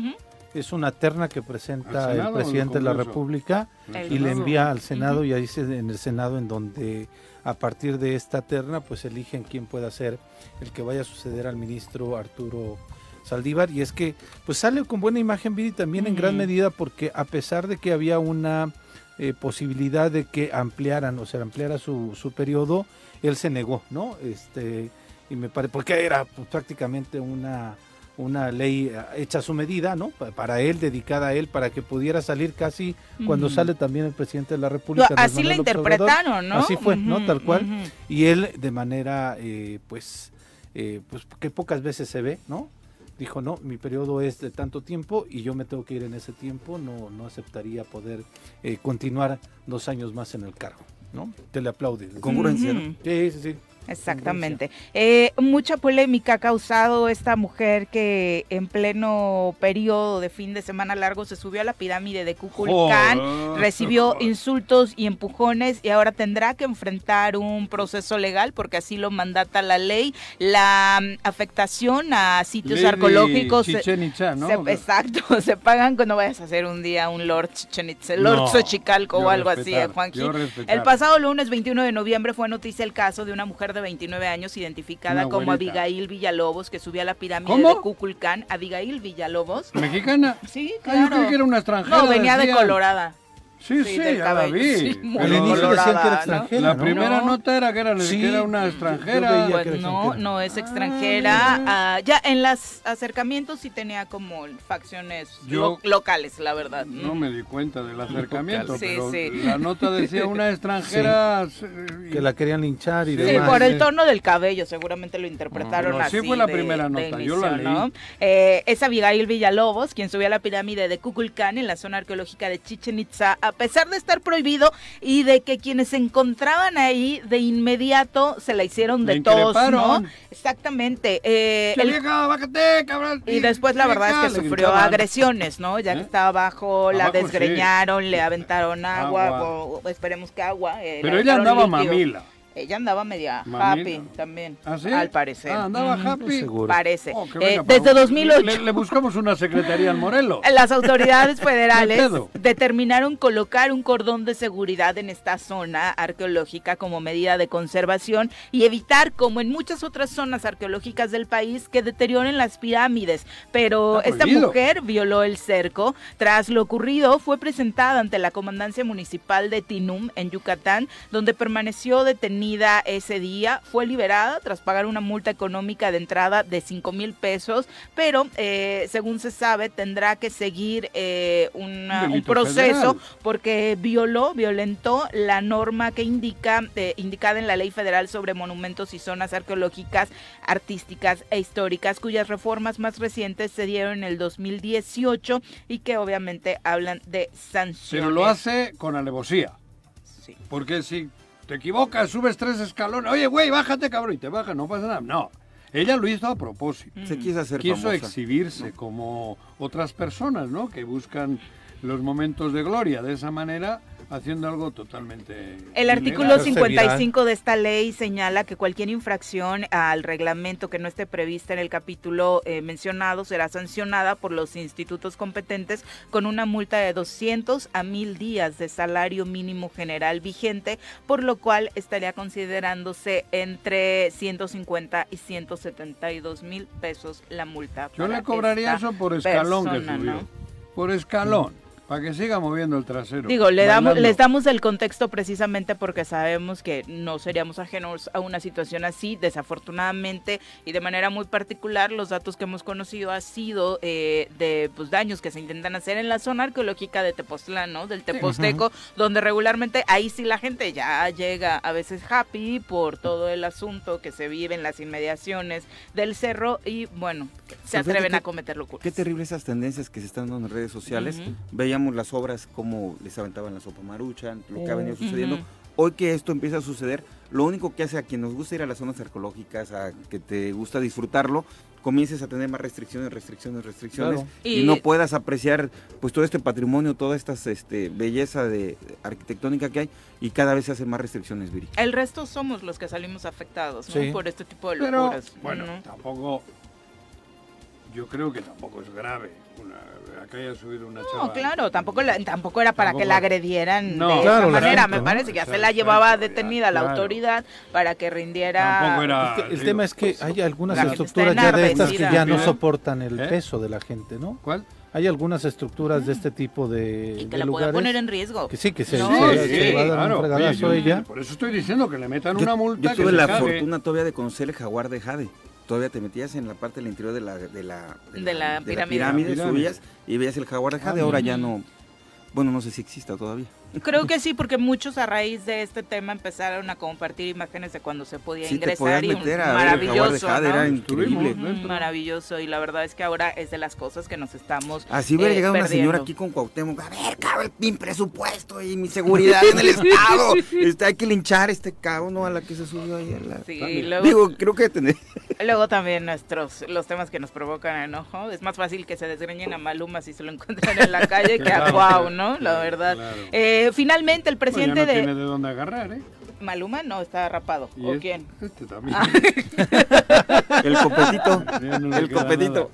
Es una terna que presenta ¿Al el presidente de la? República El y le envía al Senado y ahí es en el Senado en donde a partir de esta terna pues eligen quién pueda ser el que vaya a suceder al ministro Arturo Saldívar. Y es que pues sale con buena imagen Viri también en gran medida porque a pesar de que había una eh, posibilidad de que ampliaran o sea ampliara su, su periodo él se negó no este y me parece porque era pues, prácticamente una una ley eh, hecha a su medida, ¿no? Pa- Para él, dedicada a él, para que pudiera salir casi cuando sale también el presidente de la República. Así la interpretaron, ¿no? Así fue, ¿no? Tal cual. Y él de manera, eh, pues, eh, pues, que pocas veces se ve, ¿no? Dijo, no, mi periodo es de tanto tiempo y yo me tengo que ir en ese tiempo, no, no aceptaría poder eh, continuar dos años más en el cargo, ¿no? Te le aplaude. Congruencia. Sí, sí, sí. Exactamente. Eh, mucha polémica ha causado esta mujer que en pleno periodo de fin de semana largo se subió a la pirámide de Kukulcán, Joder. recibió insultos y empujones y ahora tendrá que enfrentar un proceso legal porque así lo mandata la ley. La mm, afectación a sitios arqueológicos. Itzá, ¿no? se- exacto, se pagan cuando vayas a hacer un día un Lord Chichen Itza, Lord No, Xochicalco o algo así, eh, Juanji. El pasado lunes 21 de noviembre fue noticia el caso de una mujer de 29 años identificada Una como abuelita. Abigail Villalobos que subió a la pirámide ¿Cómo? de Kukulcán. Abigail Villalobos. ¿Mexicana? Sí, Ah, claro. yo creí que era una extranjera. No, venía de decían. Colorada. Sí, Sí, sí, del ya la cabello, vi. sí, muy Al pero inicio decían que colorada, era ¿no? extranjera, la ¿no? primera No. nota era que era, Sí, que era una yo- yo extranjera. veía Pues que era no, extranjera. no es extranjera. Ah, ya en los acercamientos sí tenía como facciones Yo- lo- locales, la verdad. No me di cuenta del acercamiento, Sí, pero sí. la nota decía una extranjera. eh, Que la querían linchar y Sí, demás. por el tono del cabello, seguramente lo interpretaron No, pero sí así. fue la de- primera de nota, yo inicio, la leí. ¿no? Eh, es Abigail Villalobos, quien subió a la pirámide de Kukulcán en la zona arqueológica de Chichen Itza, a pesar de estar prohibido y de que quienes se encontraban ahí de inmediato se la hicieron de todos, ¿no? Exactamente. Eh, "Che, el- vieja, bájate, cabrón". y después la verdad es que sufrió agresiones, ¿no? Ya que ¿Eh? estaba abajo, la Abajo, desgreñaron, le aventaron agua, Agua. o- esperemos que agua. eh, Pero ella andaba líquido. mamila. Ella andaba media happy también, ¿Ah, sí? al parecer. Ah, andaba happy. seguro. Parece. Oh, que Eh, venga, desde Pau. 2008. Le, le buscamos una secretaría al Morelo. Las autoridades federales determinaron colocar un cordón de seguridad en esta zona arqueológica como medida de conservación y evitar, como en muchas otras zonas arqueológicas del país, que deterioren las pirámides. Pero esta mujer violó el cerco. Tras lo ocurrido, fue presentada ante la comandancia municipal de Tinum, en Yucatán, donde permaneció detenida ese día. Fue liberada tras pagar una multa económica de entrada de 5 mil pesos, pero eh, según se sabe, tendrá que seguir eh, una- Un proceso federal. porque violó, violentó la norma que indica, eh, indicada en la Ley Federal sobre monumentos y zonas arqueológicas, artísticas e históricas, cuyas reformas más recientes se dieron en el 2018 y que obviamente hablan de sanciones. Pero lo hace con alevosía. Sí. Porque si te equivocas, subes tres escalones. Oye, güey, bájate, cabrón. Y te baja, no pasa nada. No. Ella lo hizo a propósito. Se quiso hacer Quiso famosa. exhibirse como otras personas, ¿no? Que buscan los momentos de gloria de esa manera, haciendo algo totalmente. El artículo ilegal. Hacerse 55 de esta ley señala que cualquier infracción al reglamento que no esté prevista en el capítulo eh, mencionado será sancionada por los institutos competentes con una multa de 200 a 1000 días de salario mínimo general vigente, por lo cual estaría considerándose entre 150 y 172 mil pesos la multa. Yo le cobraría eso por escalón persona, que subió. ¿no? Por escalón. Para que siga moviendo el trasero. Digo, le damos, les damos el contexto precisamente porque sabemos que no seríamos ajenos a una situación así. Desafortunadamente y de manera muy particular, los datos que hemos conocido ha sido eh, de pues, daños que se intentan hacer en la zona arqueológica de Tepoztlán, ¿no? Del Teposteco, donde regularmente ahí sí la gente ya llega a veces happy por todo el asunto que se vive en las inmediaciones del cerro y bueno, se atreven qué- a cometer locuras. Qué terrible esas tendencias que se están dando en redes sociales. Veíamos las obras, cómo les aventaban la sopa marucha, lo que ha venido Ujú. sucediendo. Hoy que esto empieza a suceder, lo único que hace a quien nos gusta ir a las zonas arqueológicas, a que te gusta disfrutarlo, comiences a tener más restricciones, restricciones, restricciones Claro. y, Y- no puedas apreciar pues todo este patrimonio, toda esta este, belleza de arquitectónica que hay y cada vez se hacen más restricciones, Viri. El resto somos los que salimos afectados ¿no? Sí. por este tipo de Pero, locuras. bueno, Ujú. tampoco. Yo creo que tampoco es grave. Una, acá haya subido una No, chava. claro, tampoco, la- tampoco era para que la agredieran No, de claro, esa manera. Me ¿no? parece que ya se la llevaba ya, detenida la claro. autoridad para que rindiera. Tampoco era. Es que el digo, tema es que hay algunas estructuras ya de estas que ya no soportan el ¿Eh? peso de la gente, ¿no? ¿Cuál? Hay algunas estructuras de este tipo de, y que de la lugares pueda poner en riesgo. que sí, que se, No, se- sí, se va a dar claro. un fregadazo Oye, yo- ella. Por eso estoy diciendo que le metan Yo- una multa. Yo tuve la fortuna todavía de conocer el jaguar de Jade. Todavía te metías en la parte del interior de la, de la, De la pirámide. pirámide, Pirámide. subías y veías el jaguar de Jade. Ah, Ahora ya no. Bueno, no sé si exista todavía. Creo que sí, porque muchos a raíz de este tema empezaron a compartir imágenes de cuando se podía Sí, ingresar y un- ver maravilloso, Maravilloso y la verdad es que ahora es de las cosas que nos estamos Así hubiera eh, llegado una señora aquí con Cuauhtémoc. A ver, cabrón, mi presupuesto y mi seguridad en el estado. Este, hay que linchar a este cabrón, ¿no? A la que se subió ahí. a la- Sí, luego, Digo, creo que tener. luego también nuestros los temas que nos provocan enojo. Es más fácil que se desgreñen a Maluma si se lo encuentran en la calle que a Guau, ¿no? La verdad. claro. Eh, finalmente el Pues ya presidente no de tiene de dónde agarrar, ¿eh? Maluma no está rapado. ¿O este- quién? Este también. El copetito. Ya no el copetito.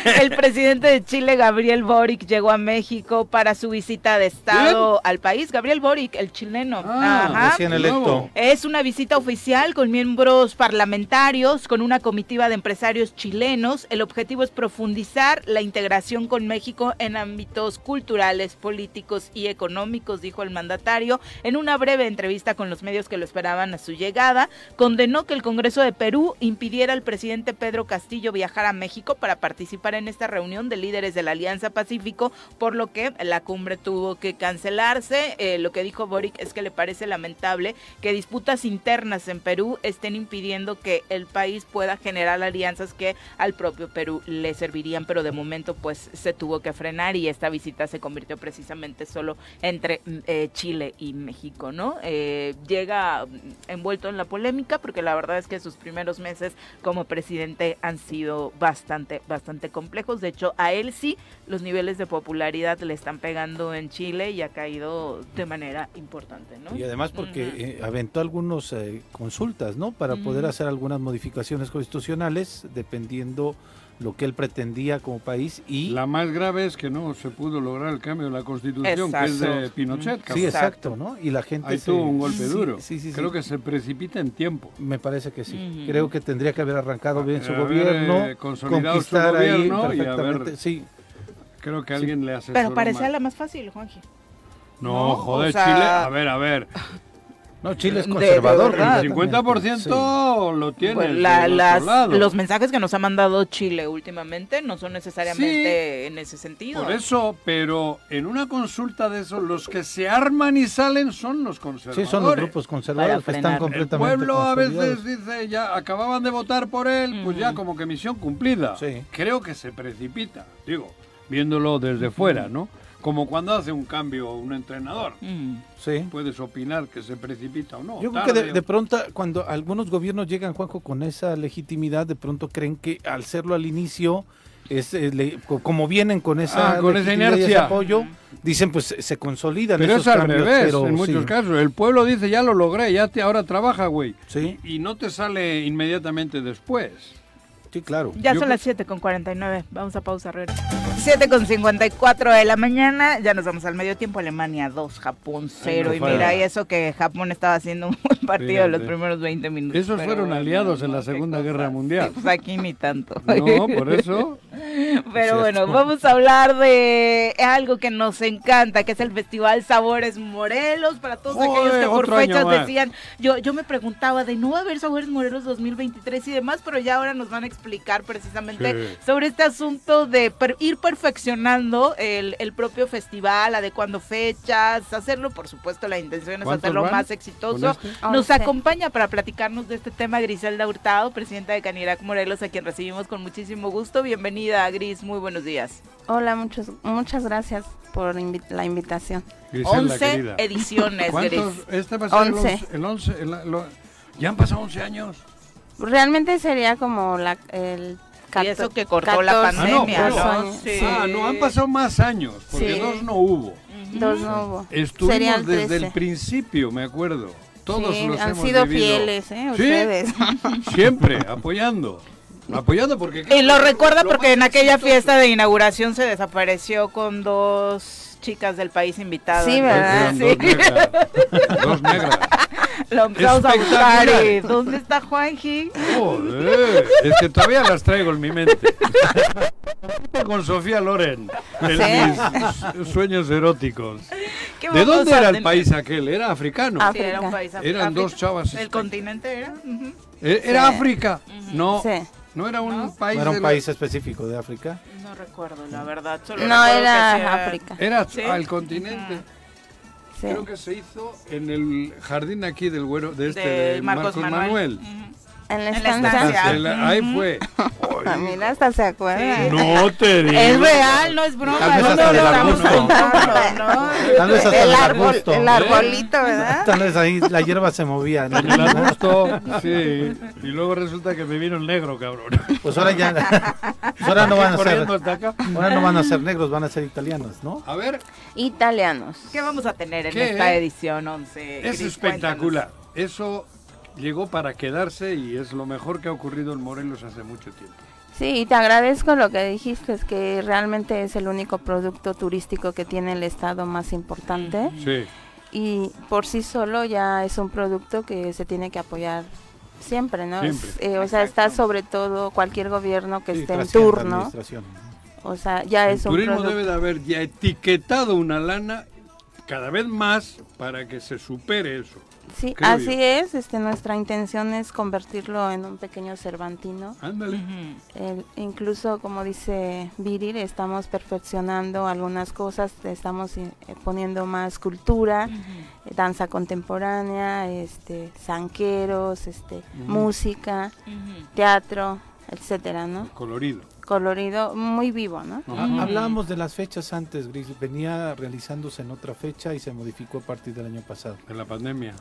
El presidente de Chile, Gabriel Boric, llegó a México para su visita de Estado al país. Gabriel Boric, el chileno. Ah, Ajá. Recién electo. Es una visita oficial con miembros parlamentarios, con una comitiva de empresarios chilenos. El objetivo es profundizar la integración con México en ámbitos culturales, políticos y económicos, dijo el mandatario en una breve entrevista con los medios que lo esperaban a su llegada. Condenó que el Congreso de Perú impidiera al presidente Pedro Castillo viajar a México para participar en esta reunión de líderes de la Alianza Pacífico, por lo que la cumbre tuvo que cancelarse. Eh, lo que dijo Boric es que le parece lamentable que disputas internas en Perú estén impidiendo que el país pueda generar alianzas que al propio Perú le servirían, pero de momento pues se tuvo que frenar y esta visita se convirtió precisamente solo entre mm, eh, Chile y México, ¿no? Eh, llega mm, envuelto en la polémica porque la verdad es que sus primeros meses como presidente han sido bastante, bastante complejos. De hecho, a él sí los niveles de popularidad le están pegando en Chile y ha caído de manera importante, ¿no? Y además porque eh, aventó algunas consultas, ¿no? Para poder hacer algunas modificaciones constitucionales, dependiendo lo que él pretendía como país y... La más grave es que no se pudo lograr el cambio de la Constitución, que es de Exacto. Pinochet. Cabrón. Sí, Exacto. ¿no? Y la gente... Ahí se- tuvo un golpe sí, duro. Sí, sí, sí. Creo que se precipita en tiempo. Me parece que sí. Creo que tendría que haber arrancado bien su Haber, gobierno, eh, consolidado su conquistar ahí gobierno y haber- perfectamente. Sí, Creo que Sí. alguien le asesoró Pero parecía la más fácil, Juanji. No, ¿no? joder, O sea- Chile. A ver, a ver. No, Chile es De- de conservador. verdad. El completamente, 50% lo tiene. Del la- las- los mensajes que nos ha mandado Chile últimamente no son necesariamente en ese sentido. Por eso, pero en una consulta de eso, los que se arman y salen son los Sí, conservadores. son los grupos conservadores que están frenar. El completamente pueblo a veces dice, ya acababan de votar por él, pues ya como que misión cumplida. Sí. Creo que se precipita, digo, viéndolo desde fuera, ¿no? Como cuando hace un cambio un entrenador. Mm. Sí. Puedes opinar que se precipita o no. Yo creo que de, de pronto, cuando algunos gobiernos llegan, Juanjo, con esa legitimidad, de pronto creen que al serlo al inicio, es, eh, le- co- como vienen con esa, Ah, con esa y ese inercia. apoyo, dicen pues se- se consolidan Pero esos es al cambios, revés, pero en muchos sí. casos. El pueblo dice, ya lo logré, ya te, ahora trabaja, güey. Sí. Y, y no te sale inmediatamente después. Sí, claro. Ya Yo son creo- las 7 con 49. Vamos a pausa, regreso. 7 con 54 de la mañana. Ya nos vamos al medio tiempo. Alemania 2, Japón 0. no y mira, y eso que Japón estaba haciendo un buen partido los Fíjate. primeros 20 minutos. Esos fueron aliados en la Segunda Guerra. Mundial. Sí, pues aquí ni tanto. No, por eso. Pero bueno, vamos a hablar de algo que nos encanta, que es el Festival Sabores Morelos, para todos Joder, aquellos que por fechas decían, yo, yo me preguntaba de no va a haber Sabores Morelos 2023 y demás, pero ya ahora nos van a explicar precisamente Sí. sobre este asunto de per- ir perfeccionando el, el propio festival, adecuando fechas, hacerlo, por supuesto, la intención es ¿Cuántos hacerlo van más exitoso. este? Nos acompaña para platicarnos de este tema Griselda Hurtado, presidenta de Canirac Morelos, a quien recibimos con muchísimo gusto. Bienvenida, Gris, muy buenos días. Hola, muchos, muchas gracias por invi- la invitación. Griselda, 11 querida. ediciones, ¿Cuántos? Gris. Este va a ser el Once. once- el 11. el- lo- ya han pasado 11 años. Realmente sería como la, el... Y eso que cortó la 14 pandemia, Ah, no, ¿no? años, Sí. sí. Ah, no, han pasado más años, porque Sí. dos no hubo. Dos no hubo. Estuvimos Serían desde 13. el principio, me acuerdo. Todos Sí, los han hemos sido vivido. fieles, ¿eh? Sí, Ustedes. Siempre, apoyando. Apoyando porque... Y lo recuerda porque en aquella fiesta de inauguración se desapareció con dos chicas del país invitadas. Sí, ¿verdad? Sí. Dos negras. Dos negras. Lo empezamos a buscar Espectacular. ¿dónde está Juanji? Joder, es que todavía las traigo en mi mente. Con Sofía Loren, en ¿Sí? mis sueños eróticos. ¿Qué ¿De dónde era el país aquel? ¿Era africano? Sí, era un país af- Eran África. dos chavas ¿El continente era? Ujú. ¿E- ¿Era Sí. África? No, Sí. no era un ¿No? país. No era un la- país específico de África. No recuerdo, la verdad. Solo No, que era África. Era Sí. al continente. Sí. Creo que se hizo en el jardín aquí del güero, de este, del de Marcos, Manuel. En la estancia. ahí fue. Ah, mira, hasta se acuerda. No te digo. Es real, no es broma. No contando, ¿no? Tal vez hasta El árbol, arbusto. el arbolito, ¿verdad? Tal vez ahí la hierba se movía. ¿no? En el arbusto, sí. Y luego resulta que me vino el negro, cabrón. Pues ahora ya. pues ahora no van a ser. Ahora no van a ser negros, van a ser italianos, ¿no? A ver, Italianos. ¿Qué vamos a tener en ¿Qué? esta edición 11? es espectacular. Eso llegó para quedarse y es lo mejor que ha ocurrido en Morelos hace mucho tiempo. Sí, y te agradezco lo que dijiste, es que realmente es el único producto turístico que tiene el estado más importante Sí. y por sí solo ya es un producto que se tiene que apoyar siempre, ¿no? Es, Siempre. eh, o sea, está sobre todo cualquier gobierno que Sí, esté en turno, administración. o sea, ya El es un turismo producto. debe de haber ya etiquetado una lana cada vez más para que se supere eso. Sí, creo así yo. es, este, nuestra intención es convertirlo en un pequeño Cervantino. Ándale. Incluso, como dice Viril, estamos perfeccionando algunas cosas, estamos eh, poniendo más cultura, eh, danza contemporánea, este, zanqueros, este, música, teatro, etcétera, ¿no? Colorido. Colorido, muy vivo, ¿no? Ha- Hablábamos de las fechas antes, Gris. Venía realizándose en otra fecha y se modificó a partir del año pasado. De la pandemia.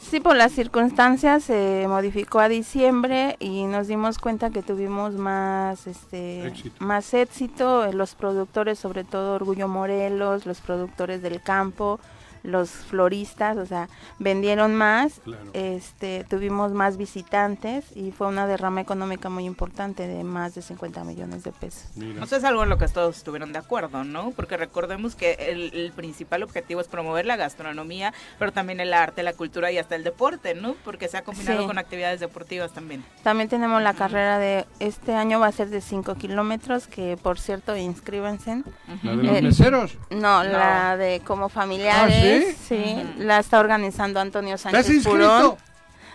Sí, por las circunstancias se modificó a diciembre y nos dimos cuenta que tuvimos más este Éxito. más éxito, los productores, sobre todo Orgullo Morelos, los productores del campo, los floristas, o sea, vendieron más, Claro. este, tuvimos más visitantes y fue una derrama económica muy importante de más de 50 millones de pesos. Mira. O sea, es algo en lo que todos estuvieron de acuerdo, ¿no? Porque recordemos que el, el principal objetivo es promover la gastronomía, pero también el arte, la cultura y hasta el deporte, ¿no? Porque se ha combinado Sí. con actividades deportivas también. También tenemos la carrera de este año va a ser de 5 kilómetros, que por cierto inscríbanse. ¿La de los el- meseros? No, No. la de como familiares, sí, la está organizando Antonio ¿Te has Sánchez inscrito? Purón.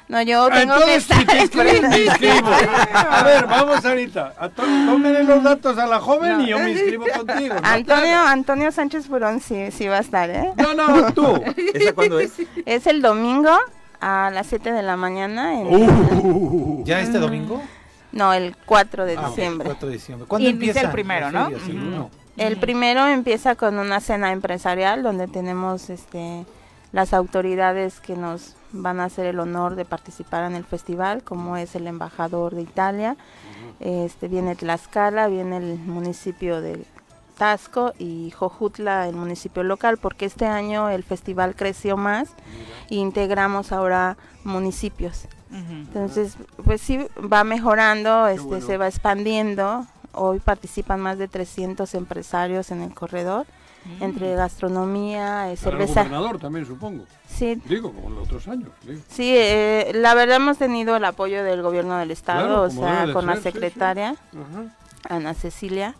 No, yo Ah, tengo que Entonces, si estar te inscribes, me enfrente. inscribo. A ver, vamos ahorita. Tómenle los datos a la joven No. y yo me inscribo contigo. ¿no? Antonio, Antonio Sánchez Purón sí, sí va a estar, ¿eh? No, no, tú. ¿Esa cuándo es? Es el domingo a las 7 de la mañana. en- Uh. ¿Ya este domingo? No, el 4 de Ah, diciembre. 4 de diciembre. ¿Cuándo Inicia empieza? el primero, ¿no? Sí, Ujú. uno. El primero empieza con una cena empresarial donde tenemos este las autoridades que nos van a hacer el honor de participar en el festival, como es el embajador de Italia, este viene Tlaxcala, viene el municipio de Tasco y Jojutla, el municipio local, porque este año el festival creció más e integramos ahora municipios. Entonces, pues sí, va mejorando, este, bueno. se va expandiendo. Hoy participan más de 300 empresarios en el corredor, entre gastronomía, eh, Para el cerveza. gobernador también, supongo. Sí, Digo, como en los otros años. digo. sí eh, la verdad hemos tenido el apoyo del gobierno del estado, Claro, o sea, con la ser, sí, sí. secretaria. Ana Cecilia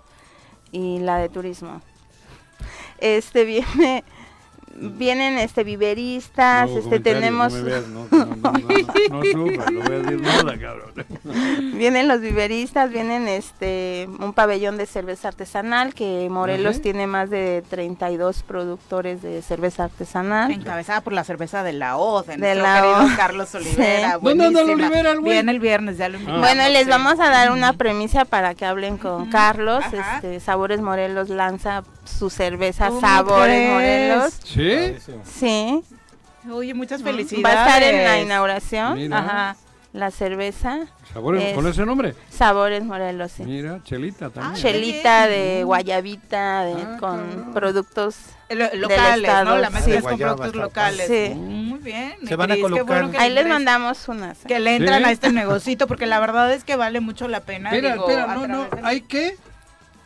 y la de turismo. Este viene vienen este viveristas, No, este tenemos No, me veas, no, no, no, no, no, no sufras, no voy a decir nada, cabrón. Vienen los viveristas, vienen este un pabellón de cerveza artesanal que Morelos Ajá. tiene más de 32 productores de cerveza artesanal. Encabezada por la cerveza de la O, de, De la querido O. Carlos Olivera. Sí. ¿Dónde anda. Olivera, el güey? Viene el viernes, ya lo Ah. Bueno, les sí. vamos a dar una premisa para que hablen con Carlos. Ajá. Este, Sabores Morelos lanza su cerveza ¿Cómo Sabores crees? Morelos. ¿Sí? Sí, Oye, muchas va a felicidades. estar en la inauguración Mira. Ajá. la cerveza ¿Sabores Es- con ese nombre? Sabores Morelos. Sí. Mira, Chelita también. Chelita de guayabita, de- Ah, con productos Lo- locales, estado, ¿no? La sí. mezcla es con productos locales. Sí. Muy bien. Se van a Cris, colocar- bueno que Ahí les mandamos unas. ¿eh? Que le entran ¿Sí? a este negocito, porque la verdad es que vale mucho la pena. Espera, digo, espera, no, no, ¿hay qué?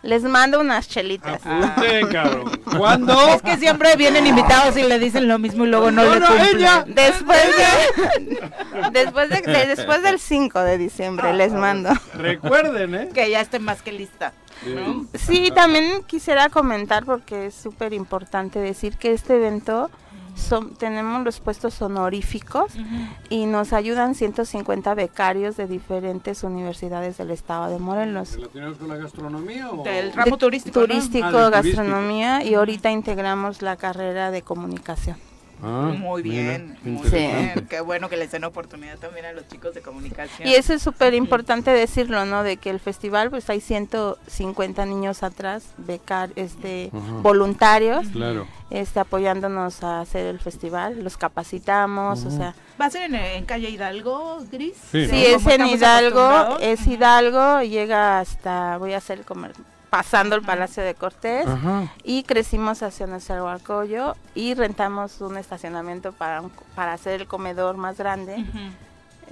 Les mando unas chelitas. Apunte, cabrón. ¿Cuándo? Es que siempre vienen invitados y le dicen lo mismo y luego no, No, le no, cumplen. ella. Después de, después de, de- después del 5 de diciembre les mando. Recuerden, ¿eh? Que ya esté más que lista. ¿no? Sí, también quisiera comentar porque es súper importante decir que este evento son, tenemos los puestos honoríficos y nos ayudan 150 becarios de diferentes universidades del estado de Morelos. ¿Relacionados con la gastronomía o...? Del ramo De- turístico. Ah, del turístico. gastronomía y ahorita integramos la carrera de comunicación. Ah, Muy mira, bien, qué muy bien. Qué bueno que les den oportunidad también a los chicos de comunicación. Y eso es súper importante decirlo, ¿no? De que el festival, pues hay 150 niños atrás, becar, este, Ajá. voluntarios, Claro. este, apoyándonos a hacer el festival, los capacitamos, o sea, ¿Va a ser en, en calle Hidalgo, Gris? Sí, es en Hidalgo, es Hidalgo, llega hasta, voy a hacer como pasando el Palacio de Cortés, Ajá. y crecimos hacia Nezahualcóyotl y rentamos un estacionamiento para, un- para hacer el comedor más grande.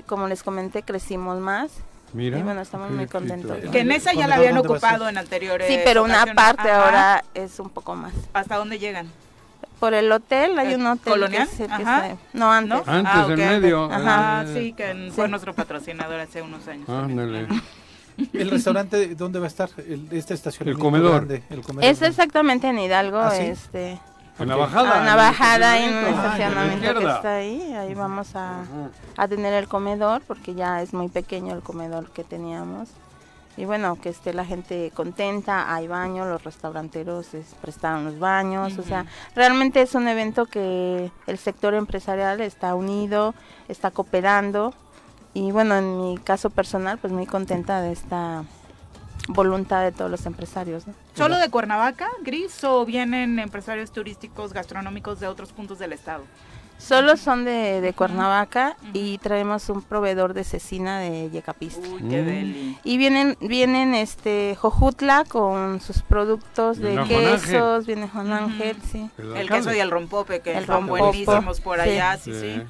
Como les comenté, crecimos más. Mira. Y bueno, estamos muy contentos. Que en esa ya la ¿Comedor habían ocupado en anteriores Sí, pero una ocasiones. parte Ajá. ahora es un poco más. ¿Hasta dónde llegan? Por el hotel hay Eh, un hotel ¿colonial? que es el que está- no antes. ¿No? Antes, Ah, en medio. Ajá, eh, sí, que fue nuestro patrocinador hace unos años. Ándale. ¿El restaurante dónde va a estar? El, este estacionamiento El comedor. grande, el comedor Es grande. exactamente en Hidalgo, ¿Ah, sí? este, En la bajada. en el bajada en un estacionamiento. Ah, estacionamiento la que está ahí. Ahí vamos a, a tener el comedor porque ya es muy pequeño el comedor que teníamos. Y bueno, que esté la gente contenta, hay baño, los restauranteros es- prestaron los baños, o sea, realmente es un evento que el sector empresarial está unido, está cooperando y bueno, en mi caso personal, pues muy contenta de esta voluntad de todos los empresarios. ¿no? ¿Solo de Cuernavaca, Gris, o vienen empresarios turísticos, gastronómicos de otros puntos del estado? Solo son de, de Cuernavaca y traemos un proveedor de cecina de Yecapista. Uy, qué Mm. deli. Y vienen, vienen este Jojutla con sus productos de Viene quesos, viene Juan Ángel, sí. El queso y el rompope, que El rompope. buenísimos por Sí. allá, sí, sí.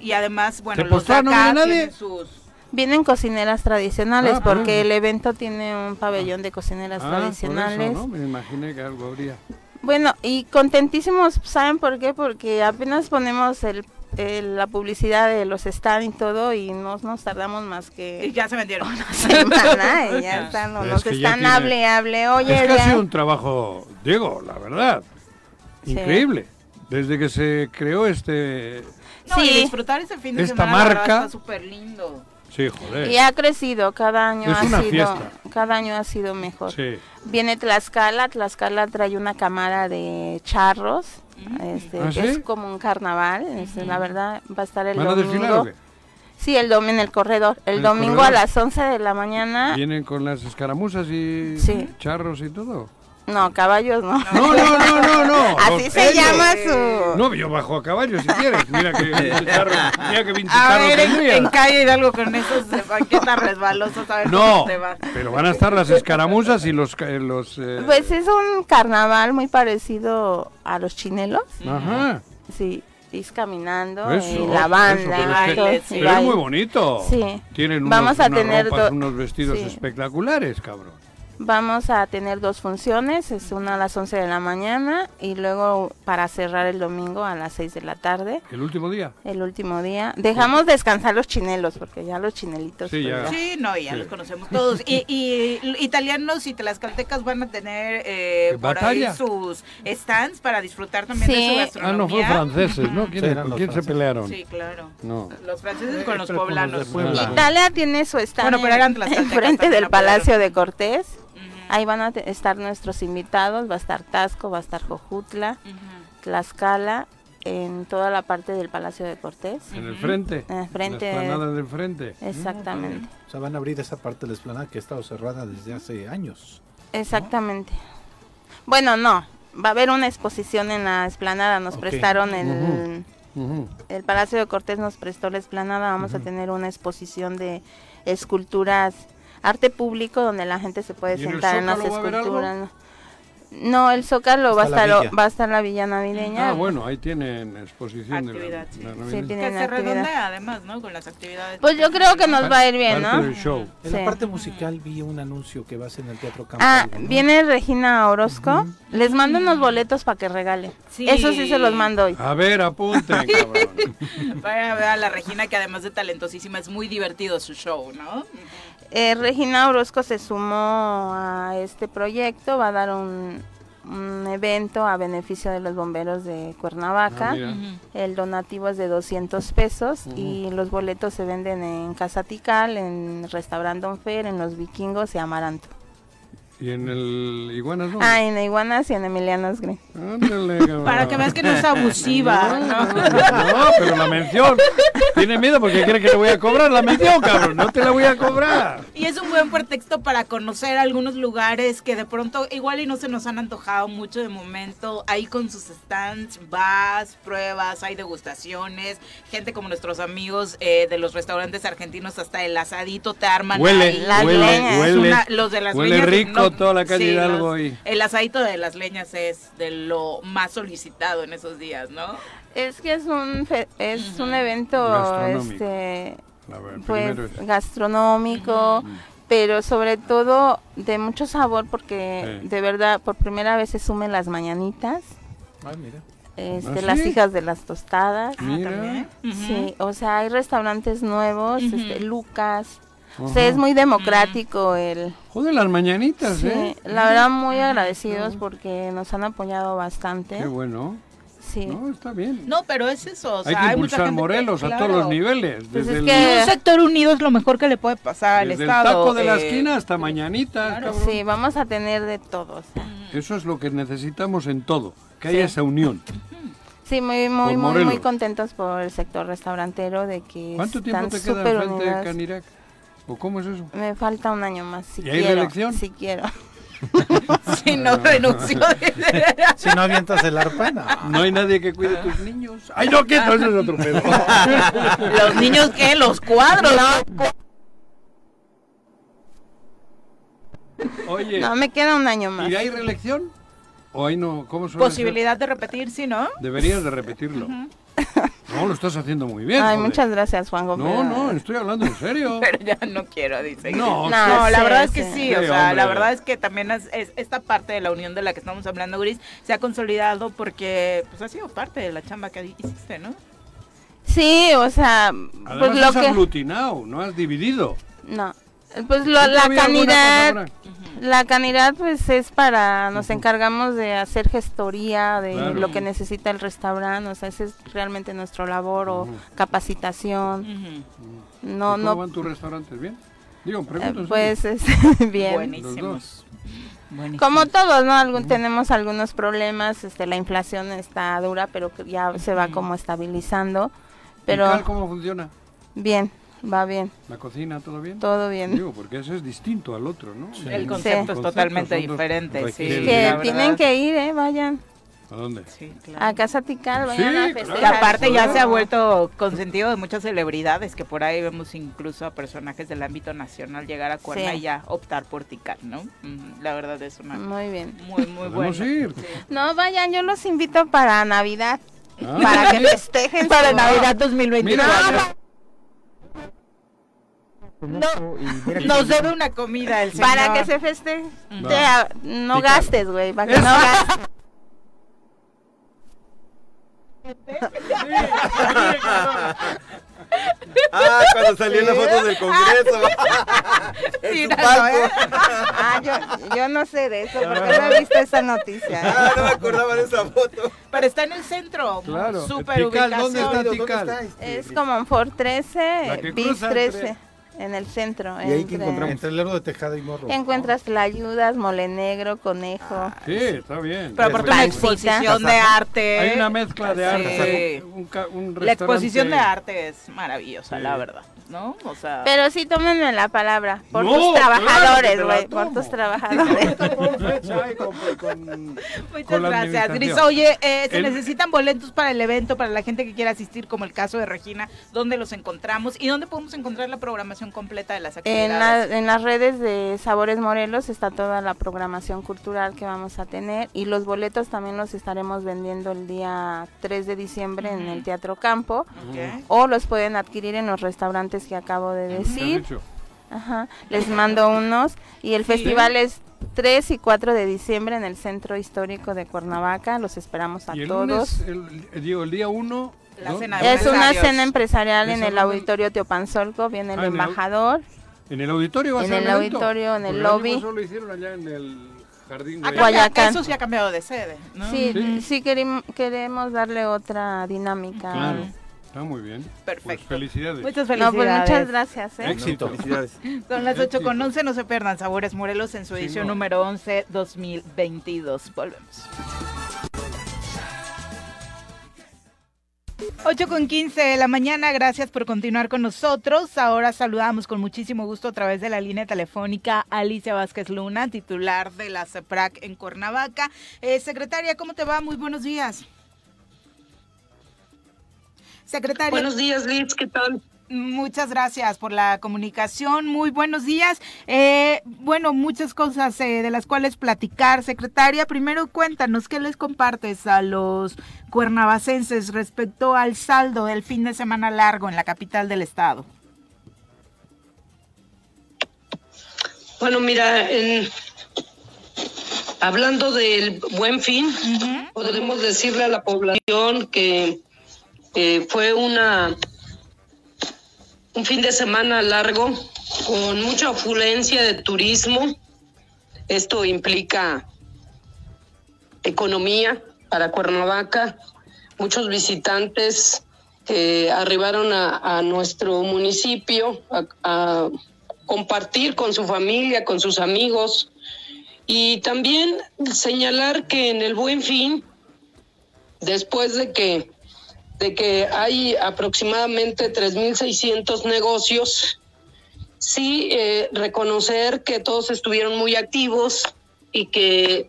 Y además, bueno, los de ¿Tepoztlán no viene nadie? sus... Vienen cocineras tradicionales Ah, por porque el evento tiene un pabellón de cocineras Ah, por tradicionales. eso, ¿no? Me imaginé que algo habría. Bueno, y contentísimos, ¿saben por qué? Porque apenas ponemos el, el- la publicidad de los stands y todo y no nos tardamos más Y que ya se vendieron. una semana y ya están, Es nos que ya están tiene- hable, hable, oye, es casi ya- un trabajo, digo, la verdad, Sí. increíble. Desde que se creó este... No, y Sí. disfrutar ese fin de Esta semana marca- está súper lindo. Sí, joder. y ha crecido, cada año Es ha una sido, fiesta. cada año ha sido mejor. Sí. Viene Tlaxcala, Tlaxcala trae una cámara de charros, este, ¿Ah, sí? es como un carnaval, este, la verdad va a estar el ¿Van a desfilar o domingo. qué? Sí, el domingo en el corredor, el ¿En el domingo corredor? a las 11 de la mañana. ¿Vienen con las escaramuzas y Sí. charros y todo? No, caballos no. No, no, no, no, no. Así se ellos. llama su... No, yo bajo a caballo si quieres. Mira que 20 charros, mira que 20 A ver, en, en calle Hidalgo con esos banquetas resbalosas, a ver No, cómo te va. pero van a estar las escaramuzas y los... ca- los eh, Pues es un carnaval muy parecido a los chinelos. Ajá. Sí, es caminando Eso, y la banda. eso, pero es que-. Pero es muy bonito. Sí. Tienen Vamos unos, a unas tener ropas, unos vestidos sí. espectaculares, cabrón. Vamos a tener dos funciones, es una a las 11 de la mañana y luego para cerrar el domingo a las 6 de la tarde, El último día. el último día. Dejamos descansar los chinelos porque ya los chinelitos... Sí, ya. Sí, no, ya Sí. los conocemos todos. Y, y italianos y tlaxcaltecas van a tener eh, por ahí sus stands para disfrutar también de su Ah, gastronomía. no, fue franceses, ¿no? ¿Quién, Sí, eran ¿Con los quién se franceses. pelearon? Sí, claro. No. Los franceses Eh, con los con poblanos. Puebla. Ah. Italia tiene su stand Bueno, pero eran en- tlaxcaltecas enfrente también, del. Palacio de Cortés. Ahí van a estar nuestros invitados, va a estar Tasco, va a estar Jojutla. Tlaxcala, en toda la parte del Palacio de Cortés. En el frente. En el frente. La explanada del frente. Exactamente, O sea, van a abrir esa parte de la esplanada que ha estado cerrada desde hace años. exactamente. Bueno, no, va a haber una exposición en la esplanada, nos prestaron el, el Palacio de Cortés nos prestó la esplanada, vamos a tener una exposición de esculturas, arte público donde la gente se puede ¿Y en el sentar en las Zócalo va a haber algo? esculturas. No, el Zócalo va a estar va a estar la villa navideña. Ah, bueno, ahí tienen exposición Actividad, sí. de la, la Sí, tienen Que se actividad. redondea además, ¿no? Con las actividades. Pues yo creo que nos va a ir bien, Parte ¿no? del show. En Sí. la parte musical vi un anuncio que va a ser en el Teatro Campo. Ah, ¿no? viene Regina Orozco. Les mando unos boletos para que regalen. Sí. Eso sí se los mando hoy. A ver, apunten, cabrón. Vayan a ver a la Regina, que además de talentosísima, es muy divertido su show, ¿no? Eh, Regina Orozco se sumó a este proyecto, va a dar un, un evento a beneficio de los bomberos de Cuernavaca. Ah. El donativo es de 200 pesos y los boletos se venden en Casa Tical, en Restaurant Don Fer, en Los Vikingos y Amaranto. Y en el Iguanas no. Ah, en Iguanas y en Emilianos Green. Ándale, cabrón. Para que veas que no es abusiva, ¿no? No, pero la mención. Tiene miedo porque cree que le voy a cobrar la mención, cabrón. No te la voy a cobrar. Y es un buen pretexto para conocer algunos lugares que de pronto igual y no se nos han antojado mucho de momento. Ahí con sus stands, vas, pruebas, hay degustaciones. Gente como nuestros amigos eh, de los restaurantes argentinos, hasta el asadito te arman. Huele, ahí. Las huele, huele. una- los de las huele leñas, rico toda la calle sí, Hidalgo los-. El asadito de las leñas es de lo más solicitado en esos días, ¿no? Es que es un fe- es un evento Gastronómico. este ver, pues es- gastronómico, pero sobre todo de mucho sabor porque Sí. de verdad por primera vez se sumen las mañanitas, Ah, mira. este, ¿Ah, las sí? hijas de las tostadas. Mira. también. Ujú. Sí, o sea, hay restaurantes nuevos, este, Lucas. O sea, es muy democrático el... Joder, las mañanitas, Sí, ¿eh? la verdad muy agradecidos porque nos han apoyado bastante. Qué bueno. Sí. No, está bien. No, pero es eso. O sea, Hay que mucha impulsar gente que- Morelos a claro. todos los niveles. Pues Desde, es el, que- Un sector unido es lo mejor que le puede pasar al desde el Estado. taco de la eh, esquina hasta mañanitas, claro. Sí, vamos a tener de todo. o sea. Eso es lo que necesitamos en todo. Que Sí. haya esa unión. Sí, muy, muy, muy, muy contentos por el sector restaurantero de que ¿Cuánto tiempo están te queda súper enfrente de. Canirac? ¿O cómo es eso? Me falta un año más, si ¿Y hay quiero. reelección? Si quiero. Si no renunció. Si no avientas el arpa, no. No hay nadie que cuide a tus niños. Ay, no, que no, ese es otro pedo. Los niños, ¿qué? Los cuadros. Oye, No, me queda un año más. ¿y hay reelección? ¿O hay no? ¿Cómo suele ser? Posibilidad de repetir, sí, ¿no? Deberías de repetirlo. No, lo estás haciendo muy bien. Ay, joder. muchas gracias, Juan No, Gómez. no, estoy hablando en serio. Pero ya no quiero, dice. No, No, No, la sí, verdad es que sí. sí, o Sí, sea, la verdad es que también es, es- esta parte de la unión de la que estamos hablando, Gris, se ha consolidado porque pues ha sido parte de la chamba que hiciste, ¿no? Sí, o sea, Además pues lo has que... aglutinado, no has dividido. No, pues lo- ¿Sí la palabra? la canidad pues es para, nos encargamos de hacer gestoría de Claro. lo que necesita el restaurante, o sea, ese es realmente nuestro labor o capacitación. No, ¿Y ¿Cómo no, van tus restaurantes? ¿Bien? Digo, eh, pues es bien. Buenísimos. Como todos, ¿no? Algún, tenemos algunos problemas, este, la inflación está dura, pero que ya se va como estabilizando. Pero ¿Y Cal cómo funciona? bien, va bien, ¿La cocina todo bien? todo bien. Digo, porque eso es distinto al otro, ¿no? El Sí. concepto es totalmente diferente, sí. Que la tienen verdad. que ir, ¿eh? Vayan ¿A dónde? Sí, claro. a Casa Tical, Sí, vayan a claro. festejar. Y aparte ya se ha Claro. vuelto consentido de muchas celebridades, que por ahí vemos incluso a personajes del ámbito nacional llegar a Cuerna Sí. y ya optar por Tical, ¿no? La verdad es una Muy bien. muy, muy buena. ir. No, vayan, yo los invito para Navidad. Ah. Para que festejen. Para Navidad 2024. Mira, No, Y mira que- nos debe una comida el señor. Para que se festeje. Ujú. Te- ah, no gastes, güey. Para que no gastes. Ah, cuando salió en la foto del Congreso. en su Míralo, palco. ¿eh? Ah, yo, yo no sé de eso, porque no he visto esa noticia. ¿eh? Ah, no me acordaba de esa foto. Pero está en el centro. Claro. Súper Tical, ubicación. ¿dónde está ¿Dónde Tical? está este? Es como en Fort La 13, que bis cruza 13, entre- en el centro. ¿Y ahí encontramos? Entre el Lerdo de Tejada y Morro. Encuentras la ayudas, mole negro, conejo. Sí, está bien. Pero aparte una Pancita. exposición de arte. Hay una mezcla de Sí. arte. Un, ca- un La exposición de arte es maravillosa, Sí. la verdad, ¿no? O sea, Pero sí, tómenme la palabra. Por No, tus trabajadores, güey. Por tus trabajadores. Con fecha y con- con- muchas gracias, Gris. Oye, eh, se El- necesitan boletos para el evento, para la gente que quiera asistir, como el caso de Regina, ¿dónde los encontramos? ¿Y dónde podemos encontrar la programación completa de las En, actividades? la- en las redes de Sabores Morelos está toda la programación cultural que vamos a tener y los boletos también los estaremos vendiendo el día 3 de diciembre en el Teatro Campo Ok. o los pueden adquirir en los restaurantes que acabo de ¿Qué has decir. Ajá, les mando unos y el festival es 3 y 4 de diciembre en el Centro Histórico de Cuernavaca. Los esperamos a Y el todos. lunes, el, el- digo, el día 1. La cena de Es una cena empresarial en ¿Esa el auditorio Teopanzolco, viene el Ah, en el au- embajador. ¿En el auditorio va a En el auditorio, en el lobby. año pasado lo hicieron allá en el jardín de... Ha cambiado- Guayacán. Eso sí ha cambiado de sede, ¿no? Sí, Sí. sí queremos darle otra dinámica. Claro, está muy bien. Perfecto. Pues felicidades. Muchas No, felicidades. pues muchas gracias. ¿eh? Éxito. Felicidades. Son las 8 con Éxito. 11, no se pierdan Sabores Morelos en su Sí, edición no. número 11 2022. Volvemos. 8 con 15 de la mañana, gracias por continuar con nosotros. Ahora saludamos con muchísimo gusto a través de la línea telefónica a Alicia Vázquez Luna, titular de la CEPRAC en Cuernavaca. Eh, secretaria, ¿cómo te va? Muy buenos días. Secretaria. Buenos días, Liz, ¿qué tal? Muchas gracias por la comunicación. Muy buenos días. Eh, bueno, muchas cosas eh, de las cuales platicar, secretaria. Primero, cuéntanos qué les compartes a los cuernavacenses respecto al saldo del fin de semana largo en la capital del estado. Bueno, mira, en- hablando del buen fin, podemos decirle a la población que eh, fue una un fin de semana largo con mucha afluencia de turismo. Esto implica economía para Cuernavaca, muchos visitantes que arribaron a, nuestro municipio a compartir con su familia, con sus amigos y también señalar que en el Buen Fin, después de que de que hay aproximadamente 3.600 negocios, sí eh, reconocer que todos estuvieron muy activos y que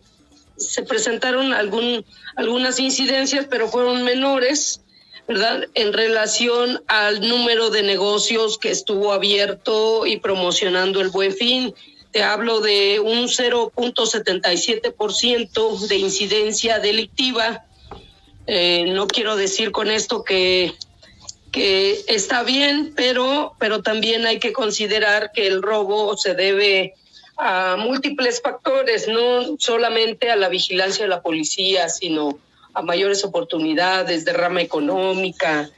se presentaron algún, algunas incidencias, pero fueron menores, ¿verdad? En relación al número de negocios que estuvo abierto y promocionando el buen fin. Te hablo de un 0.77% de incidencia delictiva. Eh, no quiero decir con esto que, está bien, pero, pero también hay que considerar que el robo se debe a múltiples factores, no solamente a la vigilancia de la policía, sino a mayores oportunidades, de rama económica.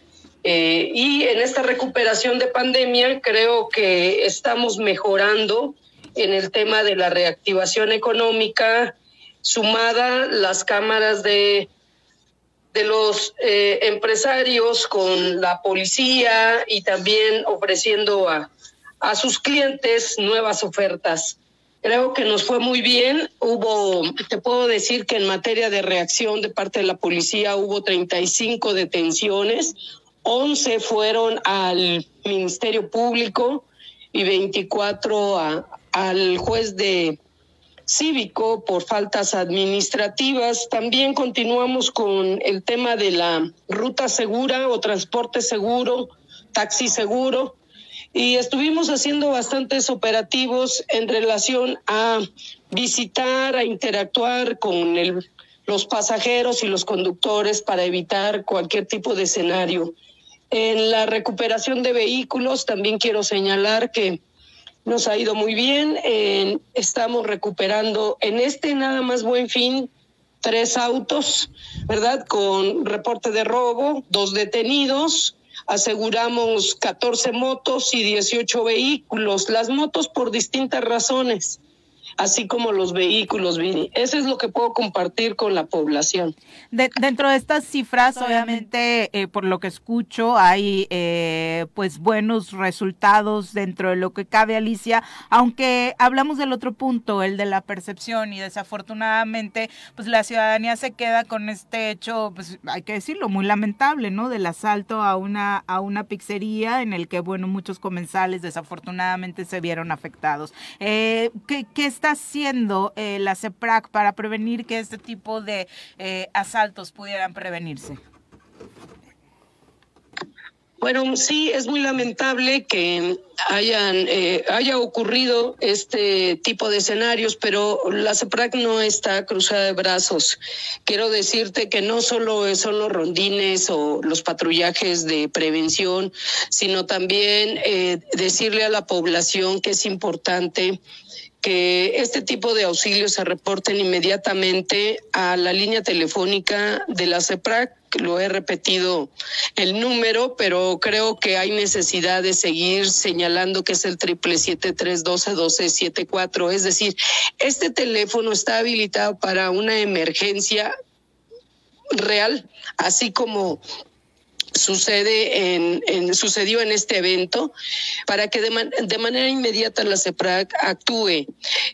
Eh, y en esta recuperación de pandemia creo que estamos mejorando en el tema de la reactivación económica, sumada las cámaras de, de los eh, empresarios con la policía y también ofreciendo a, a sus clientes nuevas ofertas. Creo que nos fue muy bien. Hubo, te puedo decir que en materia de reacción de parte de la policía hubo 35 detenciones, 11 fueron al Ministerio Público y 24 a, al juez de cívico por faltas administrativas. También continuamos con el tema de la ruta segura o transporte seguro, taxi seguro y estuvimos haciendo bastantes operativos en relación a visitar, a interactuar con los pasajeros y los conductores para evitar cualquier tipo de escenario. En la recuperación de vehículos también quiero señalar que nos ha ido muy bien. En, estamos recuperando en este nada más buen fin tres autos, ¿verdad? Con reporte de robo, dos detenidos, aseguramos 14 motos y 18 vehículos, las motos por distintas razones, así como los vehículos, Vini. Eso es lo que puedo compartir con la población. De, dentro de estas cifras, obviamente, eh, por lo que escucho, hay eh, pues buenos resultados dentro de lo que cabe, Alicia, aunque hablamos del otro punto, el de la percepción, y desafortunadamente, pues la ciudadanía se queda con este hecho, pues hay que decirlo, muy lamentable, ¿no? Del asalto a una, a una pizzería en el que, bueno, muchos comensales desafortunadamente se vieron afectados. Eh, ¿qué, ¿Qué está haciendo eh, la CEPRAC para prevenir que este tipo de eh, asaltos pudieran prevenirse? Bueno, sí, es muy lamentable que hayan eh, haya ocurrido este tipo de escenarios, pero la CEPRAC no está cruzada de brazos. Quiero decirte que no solo son los rondines o los patrullajes de prevención, sino también eh, decirle a la población que es importante que este tipo de auxilios se reporten inmediatamente a la línea telefónica de la CEPRAC. Lo he repetido el número, pero creo que hay necesidad de seguir señalando que es el triple siete tres doce doce siete cuatro. Es decir, este teléfono está habilitado para una emergencia real, así como sucede en, en, sucedió en este evento para que de, man, de manera inmediata la CEPRAC actúe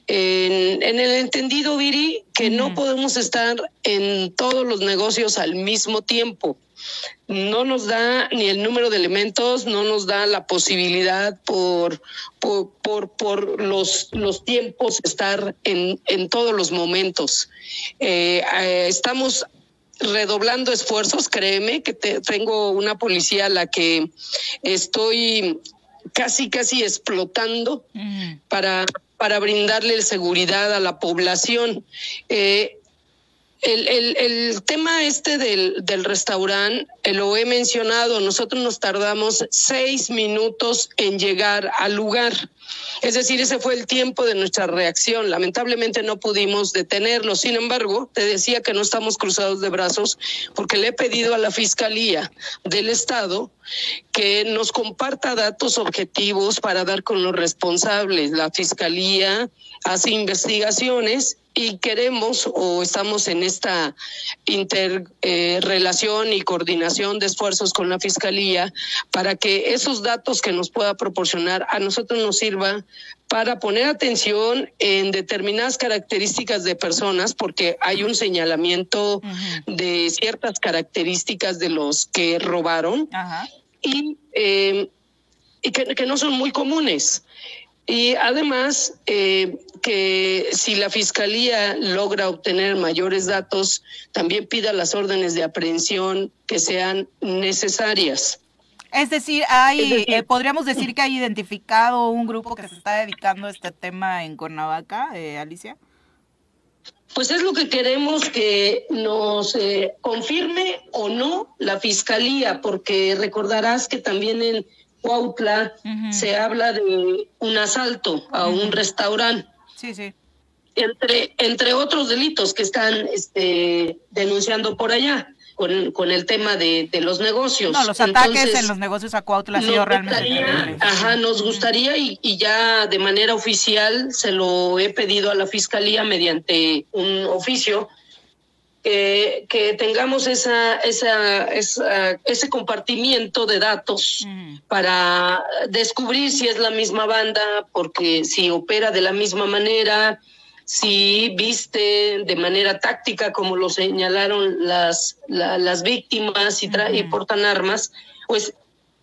en, en el entendido Viri que mm. no podemos estar en todos los negocios al mismo tiempo no nos da ni el número de elementos, no nos da la posibilidad por, por, por, por los, los tiempos estar en, en todos los momentos. Eh, eh, estamos redoblando esfuerzos, créeme que te, tengo una policía a la que estoy casi, casi explotando mm. para, para brindarle seguridad a la población. Eh, el, el, el, tema este del, del restaurante, eh, lo he mencionado, nosotros nos tardamos seis minutos en llegar al lugar. Es decir, ese fue el tiempo de nuestra reacción. Lamentablemente no pudimos detenerlo. Sin embargo, te decía que no estamos cruzados de brazos porque le he pedido a la Fiscalía del Estado que nos comparta datos objetivos para dar con los responsables. La Fiscalía hace investigaciones y queremos o estamos en esta interrelación eh, y coordinación de esfuerzos con la Fiscalía para que esos datos que nos pueda proporcionar a nosotros nos sirva para poner atención en determinadas características de personas, porque hay un señalamiento uh -huh. de ciertas características de los que robaron uh -huh. y, eh, y que, que no son muy comunes. Y además, eh, que si la fiscalía logra obtener mayores datos, también pida las órdenes de aprehensión que sean necesarias. Es decir, hay, eh, podríamos decir que hay identificado un grupo que se está dedicando a este tema en Cuernavaca, eh, Alicia. Pues es lo que queremos que nos eh, confirme o no la fiscalía, porque recordarás que también en Cuautla se habla de un asalto a un restaurante. Sí, sí. entre, entre otros delitos que están este, denunciando por allá con, con el tema de, de los negocios. No, los ataques Entonces, en los negocios a Cuautla ha sido realmente gustaría-. Ajá, nos gustaría y, y ya de manera oficial se lo he pedido a la fiscalía mediante un oficio que, que tengamos esa, esa, esa- ese compartimiento de datos para descubrir si es la misma banda, porque si opera de la misma manera, si viste de manera táctica, como lo señalaron las, la- las víctimas y, tra- y portan armas, pues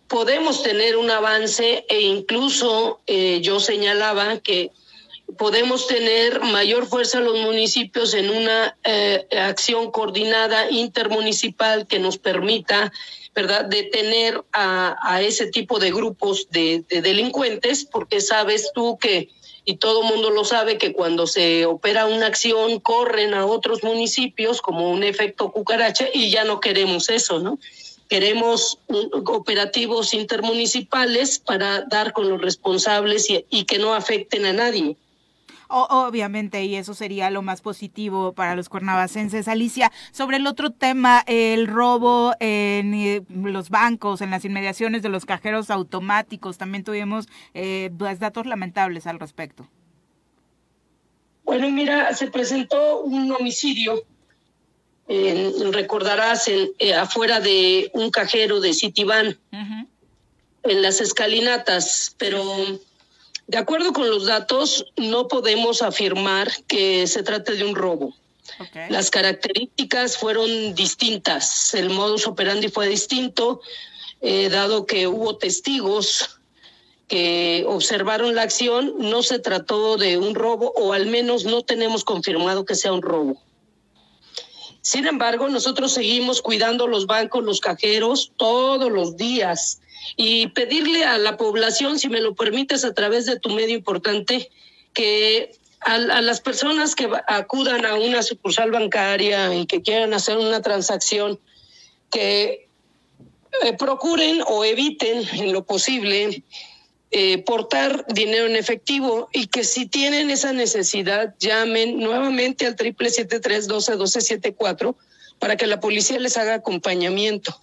podemos tener un avance e incluso eh, yo señalaba que podemos tener mayor fuerza los municipios en una eh, acción coordinada intermunicipal que nos permita, ¿verdad?, detener a, a ese tipo de grupos de, de delincuentes, porque sabes tú que, y todo mundo lo sabe, que cuando se opera una acción corren a otros municipios como un efecto cucaracha y ya no queremos eso, ¿no? Queremos un- operativos intermunicipales para dar con los responsables y- y que no afecten a nadie. O- obviamente, y eso sería lo más positivo para los cuernavacenses. Alicia, sobre el otro tema, el robo en eh, los bancos, en las inmediaciones de los cajeros automáticos, también tuvimos eh, pues, datos lamentables al respecto. Bueno, mira, se presentó un homicidio, en- recordarás, en, eh, afuera de un cajero de Citiban, Ujú. en las escalinatas, pero de acuerdo con los datos, no podemos afirmar que se trate de un robo. Las características fueron distintas, el modus operandi fue distinto, eh, dado que hubo testigos que observaron la acción, no se trató de un robo o al menos no tenemos confirmado que sea un robo. Sin embargo, nosotros seguimos cuidando los bancos, los cajeros todos los días y pedirle a la población, si me lo permites a través de tu medio importante, que a, las personas que acudan a una sucursal bancaria y que quieran hacer una transacción, que eh, procuren o eviten en lo posible eh, portar dinero en efectivo y que si tienen esa necesidad llamen nuevamente al triple siete tres doce doce siete cuatro para que la policía les haga acompañamiento.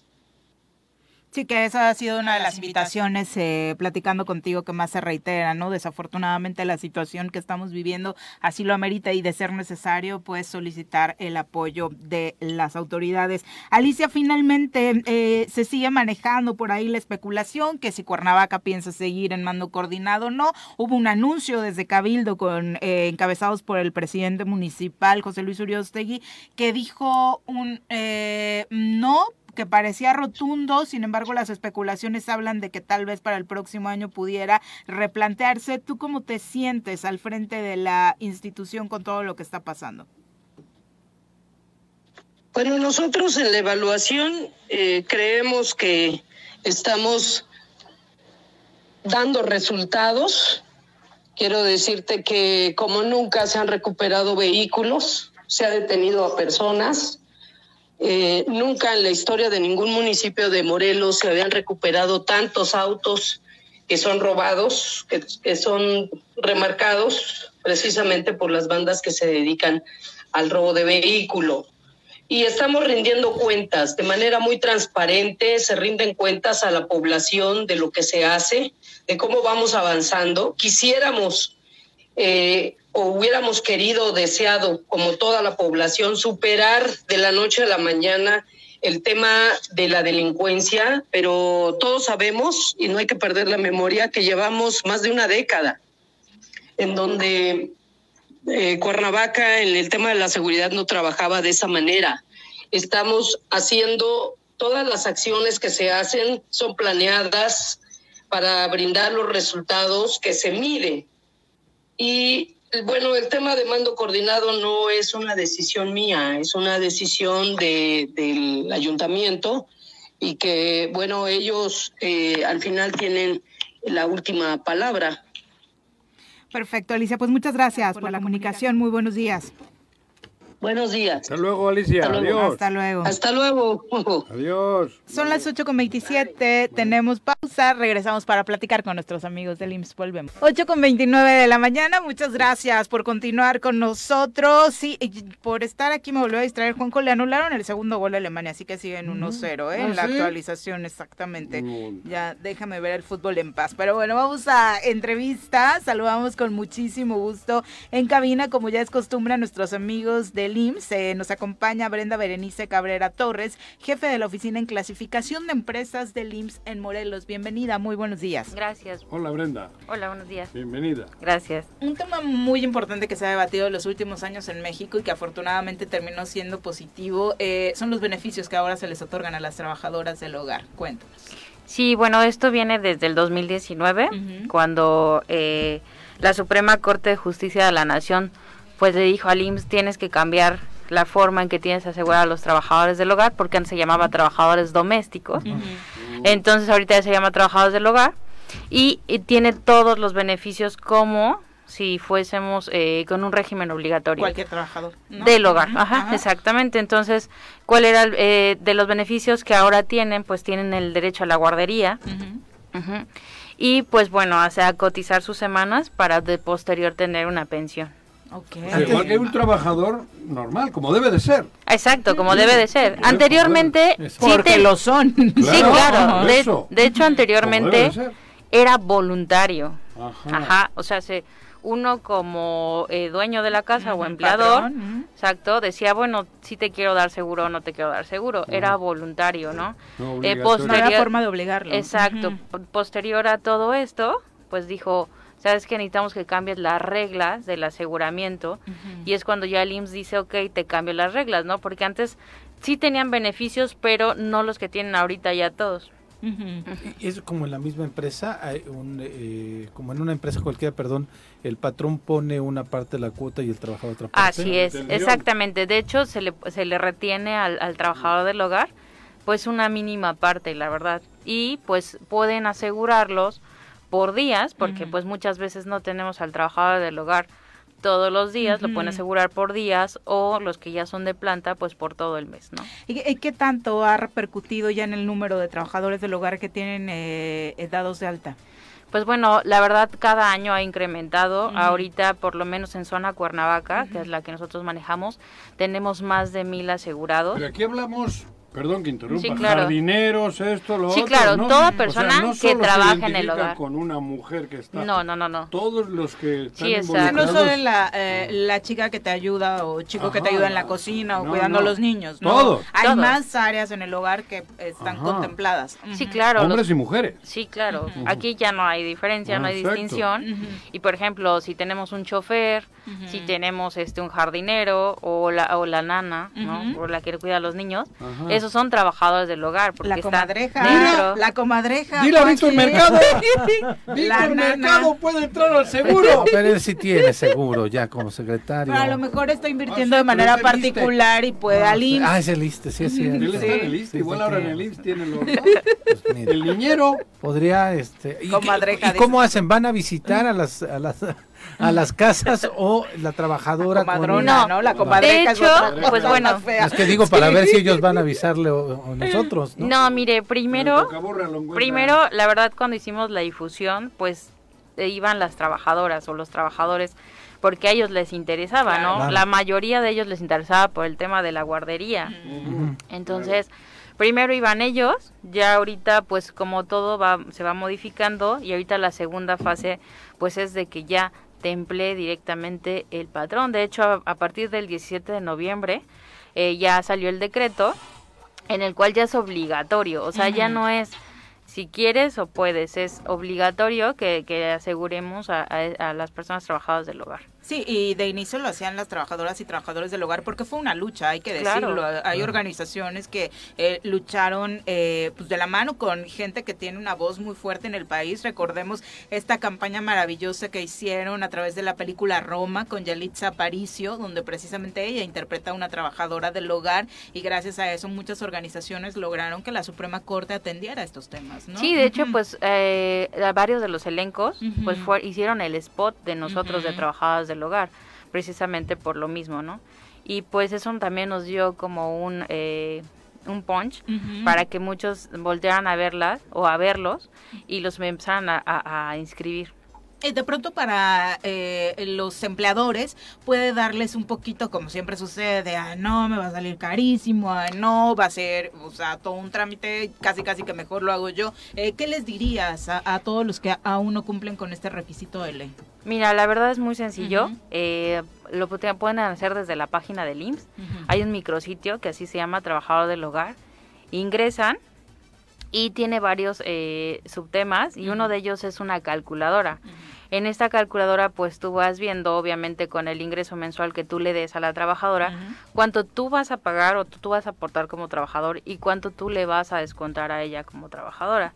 Sí, que esa ha sido una de las invitaciones, eh, platicando contigo, que más se reitera, ¿no? Desafortunadamente la situación que estamos viviendo así lo amerita y de ser necesario, pues solicitar el apoyo de las autoridades. Alicia, finalmente eh, se sigue manejando por ahí la especulación que si Cuernavaca piensa seguir en mando coordinado o no. Hubo un anuncio desde Cabildo con eh, encabezados por el presidente municipal, José Luis Uriostegui, que dijo un eh, no que parecía rotundo, sin embargo las especulaciones hablan de que tal vez para el próximo año pudiera replantearse. ¿Tú cómo te sientes al frente de la institución con todo lo que está pasando? Bueno, nosotros en la evaluación eh, creemos que estamos dando resultados. Quiero decirte que como nunca se han recuperado vehículos, se ha detenido a personas. Eh, nunca en la historia de ningún municipio de Morelos se habían recuperado tantos autos que son robados, que, que son remarcados precisamente por las bandas que se dedican al robo de vehículo y estamos rindiendo cuentas de manera muy transparente, se rinden cuentas a la población de lo que se hace, de cómo vamos avanzando. Quisiéramos eh, o hubiéramos querido, deseado, como toda la población, superar de la noche a la mañana el tema de la delincuencia, pero todos sabemos, y no hay que perder la memoria, que llevamos más de una década en donde eh, Cuernavaca en el tema de la seguridad no trabajaba de esa manera. Estamos haciendo todas las acciones que se hacen, son planeadas para brindar los resultados que se miden. Y bueno, el tema de mando coordinado no es una decisión mía, es una decisión de, del ayuntamiento y que, bueno, ellos eh, al final tienen la última palabra. Perfecto, Alicia. Pues muchas gracias por, la comunicación. Muy buenos días. Buenos días. Hasta luego, Alicia. Hasta luego. Adiós. Hasta luego. Hasta luego. Adiós. Son las 8.27, tenemos pausa, regresamos para platicar con nuestros amigos del IMSS, volvemos. 8.29 de la mañana, muchas gracias por continuar con nosotros, y y por estar aquí me volvió a distraer, Juanco, le anularon el segundo gol a Alemania, así que siguen 1-0, ¿eh? ¿Ah, en la sí? actualización exactamente. Ya, déjame ver el fútbol en paz. Pero bueno, vamos a entrevista, saludamos con muchísimo gusto en cabina, como ya es costumbre, a nuestros amigos del IMSS, Eh, nos acompaña Brenda Berenice Cabrera Torres, jefe de la oficina en clasificación de empresas del IMSS en Morelos. Bienvenida, muy buenos días. Gracias. Hola, Brenda. Hola, buenos días. Bienvenida. Gracias. Un tema muy importante que se ha debatido en los últimos años en México y que afortunadamente terminó siendo positivo eh, son los beneficios que ahora se les otorgan a las trabajadoras del hogar. Cuéntanos. Sí, bueno, esto viene desde el 2019, Ujú. cuando eh, la Suprema Corte de Justicia de la Nación pues le dijo al IMSS tienes que cambiar la forma en que tienes que asegurar a los trabajadores del hogar, porque antes se llamaba trabajadores domésticos. Entonces ahorita ya se llama trabajadores del hogar y, y tiene todos los beneficios como si fuésemos eh, con un régimen obligatorio. Cualquier trabajador. ¿no? Del hogar, ajá, exactamente. Entonces, ¿cuál era el, eh, de los beneficios que ahora tienen? Pues tienen el derecho a la guardería. Y pues bueno, o sea, cotizar sus semanas para de posterior tener una pensión. Sea, igual que un trabajador normal, como debe de ser. Exacto, como debe de ser. Anteriormente, eso. sí Porque te- lo son. sí, Claro. De, hecho, anteriormente de ser. era voluntario. Ajá. Ajá, o sea, se, uno como eh, dueño de la casa o empleador, patrón, ujú. exacto, decía, bueno, si te quiero dar seguro o no te quiero dar seguro. Era voluntario, ¿no? No Eh, obligatorio. No había forma de obligarlo. Exacto. Posterior a todo esto, pues dijo, sabes que necesitamos que cambies las reglas del aseguramiento y es cuando ya el IMSS dice, ok, te cambio las reglas, ¿no? Porque antes sí tenían beneficios, pero no los que tienen ahorita ya todos. Es como en la misma empresa, hay un, eh, como en una empresa cualquiera, perdón, el patrón pone una parte de la cuota y el trabajador otra parte. Así es, exactamente. De hecho, se le, se le retiene al, al trabajador del hogar pues una mínima parte, la verdad. Y pues pueden asegurarlos por días, porque pues muchas veces no tenemos al trabajador del hogar todos los días, lo pueden asegurar por días o los que ya son de planta pues por todo el mes, ¿no? ¿Y, y qué tanto ha repercutido ya en el número de trabajadores del hogar que tienen eh, dados de alta? Pues bueno, la verdad cada año ha incrementado. Ahorita, por lo menos en zona Cuernavaca, que es la que nosotros manejamos, tenemos más de mil asegurados. Pero aquí hablamos, perdón que interrumpa, Sí, claro. jardineros, esto, lo Sí, otro. claro, ¿no? toda O sea, persona no que solo se trabaja en el identifica hogar. con una mujer que está. No, no, no, no. Todos los que están Sí, sea, no involucrados. solo la, eh, la chica que te ayuda o chico que te Ajá, ayuda en la cocina o No, cuidando no. a los niños, ¿no? Todo. Hay Todo. más áreas en el hogar que están Ajá. contempladas. Sí, claro. Hombres los- y mujeres. Sí, claro. Aquí ya no hay diferencia, no hay exacto. distinción. Ujú. Y por ejemplo, si tenemos un chofer, si tenemos este un jardinero o la, o la nana, ¿no? O la que cuida a los niños, Ajá. Esos son trabajadores del hogar. Porque La están comadreja, dentro. la comadreja. Dile a Víctor. Mercado. La Víctor. Mercado puede entrar al seguro. pero él sí tiene seguro ya como secretario. Pero a lo mejor está invirtiendo Ah, de manera particular y puede Ah, al. IMSS. Ah, es el ISSSTE, sí es cierto. Él está en el igual sí, ahora en el IMSS tiene los... Pues El niñero. podría este y, y cómo hacen van a visitar a las a las a las casas o la trabajadora Comadrona, No. ¿no? La De comadreja es hecho, otra- pues bueno. es que digo para ver si ellos van a avisarle o, o nosotros ¿no? No, mire, primero, primero, la verdad, cuando hicimos la difusión, pues eh, iban las trabajadoras o los trabajadores porque a ellos les interesaba, ¿no? Claro. La mayoría de ellos les interesaba por el tema de la guardería. Entonces, primero iban ellos, ya ahorita pues como todo va se va modificando y ahorita la segunda fase pues es de que ya te emplee directamente el patrón. De hecho, a, a partir del 17 de noviembre eh, ya salió el decreto en el cual ya es obligatorio, o sea, ya no es si quieres o puedes, es obligatorio que, que aseguremos a, a- a las personas trabajadoras del hogar. Sí, y de inicio lo hacían las trabajadoras y trabajadores del hogar porque fue una lucha, hay que decirlo. Claro. Hay organizaciones que eh, lucharon eh, pues de la mano con gente que tiene una voz muy fuerte en el país. Recordemos esta campaña maravillosa que hicieron a través de la película Roma con Yalitza Aparicio, donde precisamente ella interpreta a una trabajadora del hogar y gracias a eso muchas organizaciones lograron que la Suprema Corte atendiera estos temas, ¿no? Sí, de hecho, pues eh, varios de los elencos pues fue- hicieron el spot de nosotros de Ujú. trabajadoras del hogar, precisamente por lo mismo, ¿no? Y pues eso también nos dio como un eh, un punch para que muchos voltearan a verlas o a verlos y los empezaran a, a- a inscribir. Eh, de pronto para eh, los empleadores puede darles un poquito, como siempre sucede, ah, no, me va a salir carísimo, ah, no, va a ser, o sea, todo un trámite, casi casi que mejor lo hago yo. Eh, ¿Qué les dirías a, a todos los que aún no cumplen con este requisito de ley? Mira, la verdad es muy sencillo. Eh, lo pu- pueden hacer desde la página del IMSS. Hay un micrositio que así se llama Trabajador del Hogar. Ingresan y tiene varios eh, subtemas y uno de ellos es una calculadora. En esta calculadora pues tú vas viendo obviamente con el ingreso mensual que tú le des a la trabajadora cuánto tú vas a pagar o tú, vas a aportar como trabajador y cuánto tú le vas a descontar a ella como trabajadora,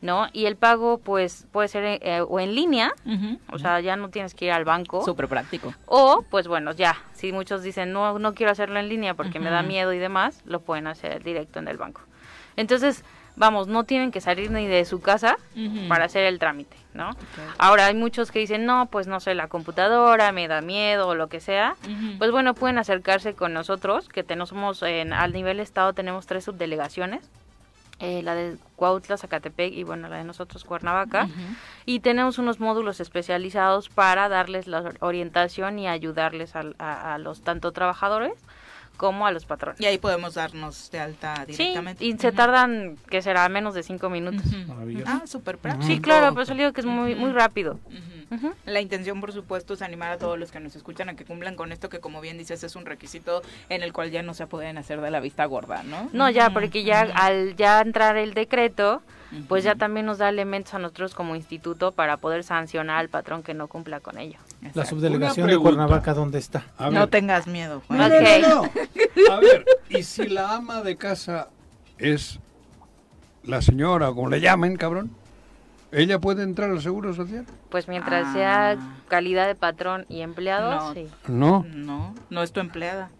¿no? Y el pago pues puede ser eh, o en línea, o sea, ya no tienes que ir al banco. Súper práctico. O, pues bueno, ya, si muchos dicen, no, no quiero hacerlo en línea porque me da miedo y demás, lo pueden hacer directo en el banco. Entonces, vamos, no tienen que salir ni de su casa para hacer el trámite, ¿no? Ahora, hay muchos que dicen, no, pues no sé, la computadora, me da miedo o lo que sea. Pues bueno, pueden acercarse con nosotros, que tenemos, en, al nivel estado tenemos tres subdelegaciones. eh, la de Cuautla, Zacatepec y bueno, la de nosotros Cuernavaca. Y tenemos unos módulos especializados para darles la orientación y ayudarles al- a, a los tanto trabajadores como a los patrones. Y ahí podemos darnos de alta Sí, directamente. y se tardan, que será menos de cinco minutos. Maravilloso. Ah, súper práctico. Sí, claro, pero eso digo que es muy, muy rápido. La intención, por supuesto, es animar a todos los que nos escuchan a que cumplan con esto que, como bien dices, es un requisito en el cual ya no se pueden hacer de la vista gorda, ¿no? No, ya, porque ya al ya entrar el decreto, pues ya también nos da elementos a nosotros como instituto para poder sancionar al patrón que no cumpla con ello. La subdelegación de. Cuernavaca, ¿dónde está? A No ver, tengas miedo, Juan. no, no, Ok. no, no. A ver, ¿y si la ama de casa es la señora, o como le llamen, cabrón? ¿Ella puede entrar al seguro social? Pues mientras Ah. sea calidad de patrón y empleado, No. sí. No. No, no es tu empleada.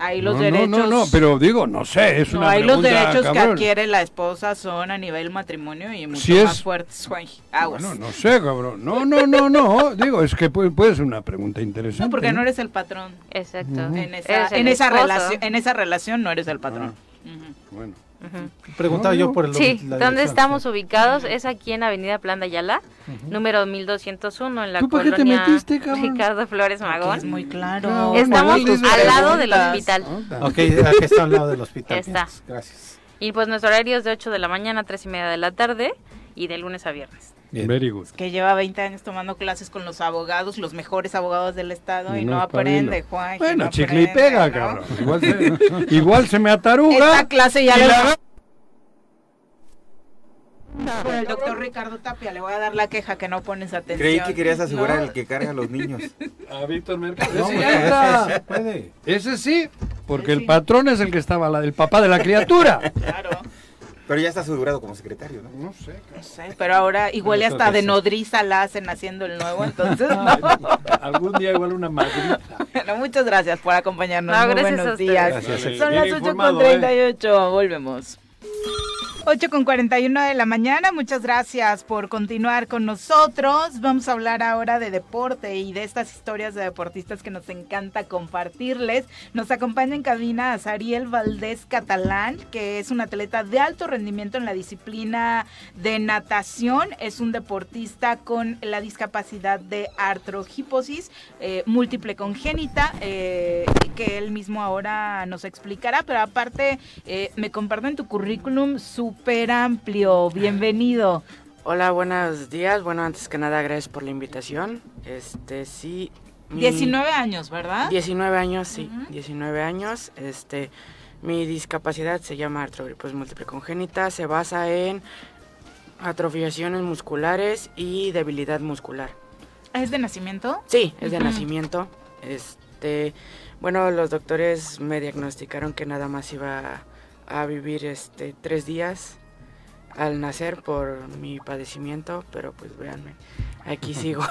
Ahí los no, derechos. no, no, no, pero digo, no sé, es no, una ahí los derechos que adquiere la esposa son a nivel matrimonio y mucho Si es- más fuertes. Bueno, no sé, cabrón. No, no, no, no. Digo, es que puede, puede ser una pregunta interesante. No, porque no eres el patrón. Exacto. En esa, en esa relación, en esa relación no eres el patrón. Ujú. Bueno. Ujú. Preguntaba yo por el Sí, ¿dónde estamos sí. ubicados? Es aquí en Avenida Plan de Ayala, número 1201, en la ¿Tú para qué te colonia metiste, cabrón? Ricardo Flores Magón. Es muy claro. No, Estamos al lado del hospital. Ok, aquí está al lado del hospital. Está. Gracias. Y pues nuestro horario es de 8 de la mañana a 3 y media de la tarde y de lunes a viernes. Bien. Very good. que lleva 20 años tomando clases con los abogados, los mejores abogados del estado y, Y no, no aprende. Juan. Bueno, no chicle y pega, ¿no? cabrón. Igual se, igual se me ataruga. Esta clase ya la- el doctor Ricardo Tapia le voy a dar la queja que no pones atención. Creí que querías asegurar No. el que carga a los niños. A Víctor Mercado. No, Ese pues, ya está. ese sí puede. Ese sí, porque Sí. el patrón es el que estaba, la del papá de la criatura. Claro, Pero ya está asegurado como secretario, ¿no? No sé. no sé, pero ahora igual hasta de nodriza la hacen haciendo el nuevo, entonces no. Algún día igual una madrita. Bueno, muchas gracias por acompañarnos. No, Muy gracias a buenos ustedes. días. Gracias. Son Bien las 8 informado, con ¿eh? 38, volvemos. 8 con 41 de la mañana, muchas gracias por continuar con nosotros. Vamos a hablar ahora de deporte y de estas historias de deportistas que nos encanta compartirles. Nos acompaña en cabina Sariel Valdés Catalán, que es un atleta de alto rendimiento en la disciplina de natación. Es un deportista con la discapacidad de artrogiposis eh, múltiple congénita, eh, que él mismo ahora nos explicará, pero aparte eh, me comparten tu currículum súper amplio. Bienvenido. Hola, buenos días. Bueno, antes que nada, gracias por la invitación. Este, sí. mi- 19 años, ¿verdad? 19 años, sí. Ujú. 19 años. Este, mi discapacidad se llama artrogripos múltiple congénita. Se basa en atrofiaciones musculares y debilidad muscular. ¿Es de nacimiento? Sí, es de nacimiento. Este, bueno, los doctores me diagnosticaron que nada más iba a vivir este tres días al nacer por mi padecimiento, pero pues véanme, aquí sigo.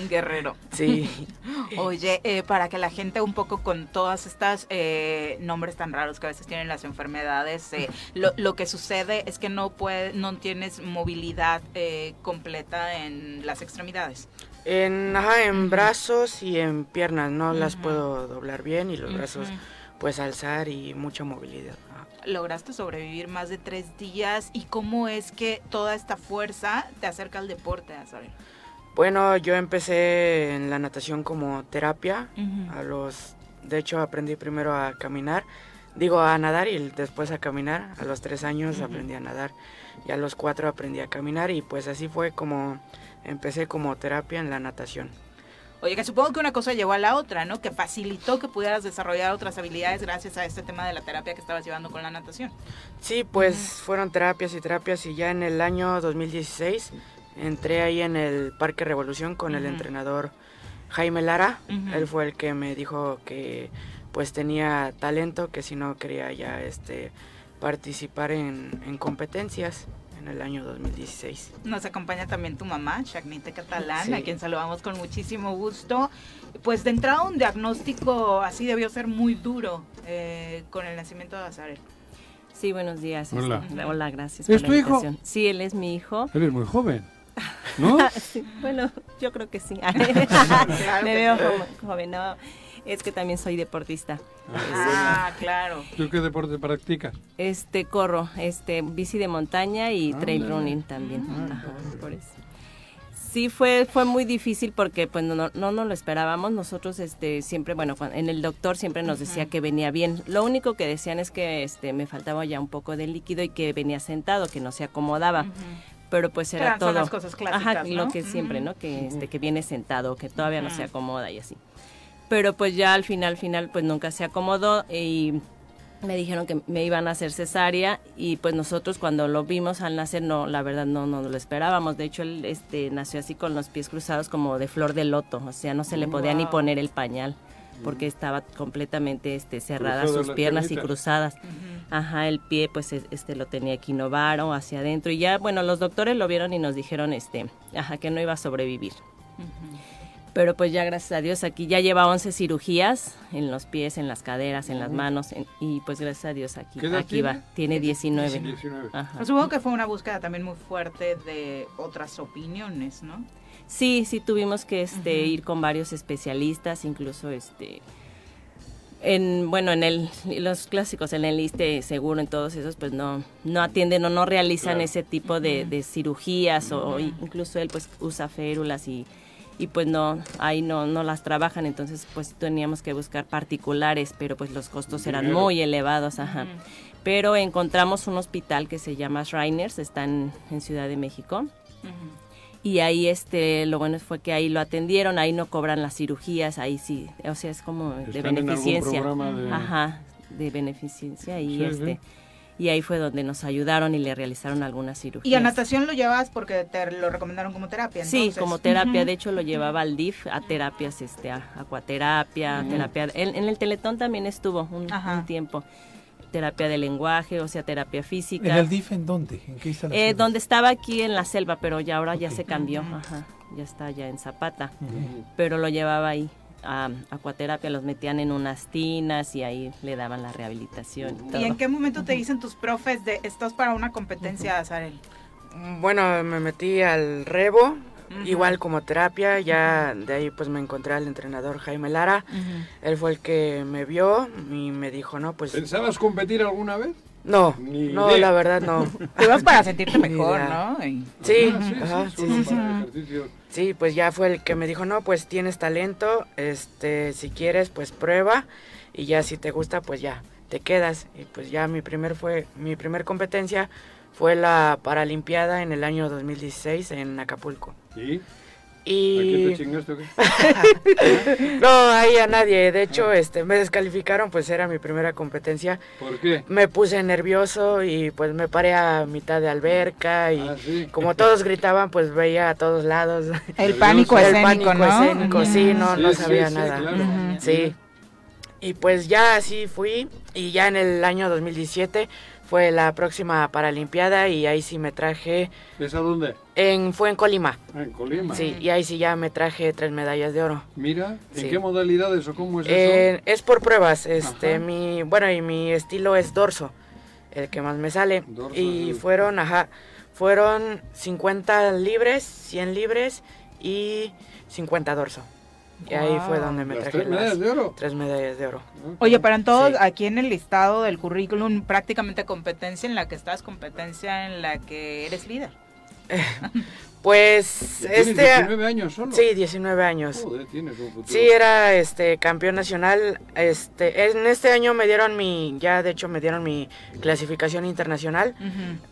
Un guerrero. Sí. Oye, eh, para que la gente un poco con todas estas eh, nombres tan raros que a veces tienen las enfermedades, eh, lo, lo que sucede es que no puede, no tienes movilidad eh, completa en las extremidades. En, ajá, en brazos y en piernas no las puedo doblar bien y los brazos pues alzar y mucha movilidad. Lograste sobrevivir más de tres días y cómo es que toda esta fuerza te acerca al deporte, Azarel. Bueno, yo empecé en la natación como terapia. A los, de hecho, aprendí primero a caminar, digo a nadar y después a caminar. A los tres años aprendí a nadar y a los cuatro aprendí a caminar y pues así fue como empecé como terapia en la natación. Oye, que supongo que una cosa llevó a la otra, ¿no? Que facilitó que pudieras desarrollar otras habilidades gracias a este tema de la terapia que estabas llevando con la natación. Sí, pues fueron terapias y terapias y ya en el año 2016 entré ahí en el Parque Revolución con el entrenador Jaime Lara. Él fue el que me dijo que pues tenía talento, que si no quería ya este participar en, en competencias en el año 2016. Nos acompaña también tu mamá, Shagnite Catalán, Sí. a quien saludamos con muchísimo gusto. Pues de entrada un diagnóstico así debió ser muy duro eh, con el nacimiento de Azarel. Sí, buenos días. Hola. este, hola, gracias ¿Es por tu la hijo? Sí, él es mi hijo. Eres muy joven, ¿no? Sí, bueno, yo creo que sí. Claro Me veo joven, no. Es que también soy deportista. Ah, claro. ¿Tú qué deporte practicas? Este corro, este bici de montaña y trail Ándale. running también. Mm. Ajá, por eso. Sí fue fue muy difícil porque pues no no no nos lo esperábamos. Nosotros este siempre bueno, en el doctor siempre nos decía que venía bien. Lo único que decían es que este me faltaba ya un poco de líquido y que venía sentado, que no se acomodaba. Pero pues era Eran- son todo. las cosas clásicas, Ajá, ¿no? lo que siempre. ¿no? Que este que viene sentado, que todavía no se acomoda y así. Pero pues ya al final, final, pues nunca se acomodó y me dijeron que me iban a hacer cesárea y pues nosotros cuando lo vimos al nacer, no, la verdad no, no lo esperábamos. De hecho, él este, nació así con los pies cruzados como de flor de loto, o sea, no se le podía ni poner el pañal porque estaba completamente este, cerradas sus piernas y cruzadas. Ajá, el pie pues es- este lo tenía equinovaro hacia adentro y ya, bueno, los doctores lo vieron y nos dijeron este, ajá, que no iba a sobrevivir. Pero pues ya gracias a Dios aquí ya lleva 11 cirugías en los pies, en las caderas, en las manos en- y pues gracias a Dios aquí ¿Qué edad aquí va. tiene? Tiene 19. 19. Ajá. Pues supongo que fue una búsqueda también muy fuerte de otras opiniones, ¿no? Sí, sí tuvimos que este ir con varios especialistas, incluso este en bueno, en el los clásicos en el ISTE seguro en todos esos pues no no atienden o no realizan Claro. ese tipo de, cirugías o, incluso él pues usa férulas y y pues no ahí no no las trabajan entonces pues teníamos que buscar particulares pero pues los costos eran Dinero. muy elevados ajá. Pero encontramos un hospital que se llama Shriners está en, en Ciudad de México. Y ahí este lo bueno fue que ahí lo atendieron ahí no cobran las cirugías ahí sí o sea es como de ¿Están en algún beneficencia. programa de- ajá de beneficencia y Sí, este sí. Y ahí fue donde nos ayudaron y le realizaron algunas cirugías Y a natación lo llevas porque te lo recomendaron como terapia. Sí, entonces. como terapia. De hecho, lo llevaba al DIF a terapias, este, a acuaterapia, terapia. En, en el Teletón también estuvo un, tiempo. Terapia de lenguaje, o sea, terapia física. ¿En el DIF en dónde? ¿En qué instalación? Eh, donde estaba aquí en la selva, pero ya ahora ya se cambió. Ajá, ya está ya en Zapata. Pero lo llevaba ahí a acuaterapia, los metían en unas tinas y ahí le daban la rehabilitación. Y, ¿Y todo. en qué momento te dicen tus profes de estás para una competencia, Azarel? Bueno, me metí al Rebo, igual como terapia, ya de ahí pues me encontré al entrenador Jaime Lara. Él fue el que me vio y me dijo, no, pues... ¿Pensabas competir alguna vez? No, Ni no, idea. la verdad no. Tú ibas para sentirte mejor. ¿no? Y- Sí, Ah, sí, ajá, sí, sí. Sí, pues ya fue el que me dijo, no, pues tienes talento, este, si quieres, pues prueba y ya si te gusta, pues ya, te quedas. Y pues ya mi primer fue, mi primer competencia fue la Paralimpiada en el año 2016 en Acapulco. ¿Y? Y... No, ahí a nadie. De hecho, este, me descalificaron, pues era mi primera competencia. ¿Por qué? Me puse nervioso y pues me paré a mitad de alberca y Ah, sí. como todos gritaban, pues veía a todos lados. El pánico El escénico, pánico ¿no? escénico, sí, no, Sí, no sabía sí, nada. claro. Sí. Y pues ya así fui y ya en el año 2017 fue la próxima Paralimpiada y ahí sí me traje, ¿Es a dónde? en, fue en Colima. Ah, en Colima. Sí, y ahí sí ya me traje tres medallas de oro. Mira, ¿en Sí. qué modalidades o cómo es Eh, es por pruebas, este, Ajá. mi, bueno, y mi estilo es dorso, el que más me sale. Dorso y fueron, ajá, fueron 50 libres, 100 libres y 50 dorso. Y ahí fue donde me ¿Las traje tres medallas de oro? tres medallas de oro. Oye, pero en todo, Sí. aquí en el listado del currículum, prácticamente competencia en la que estás, competencia en la que eres líder. Pues este 19 años solo. Sí, 19 años. Joder, tienes un futuro. Sí, era este campeón nacional. Este, en este año me dieron mi, ya de hecho me dieron mi clasificación internacional.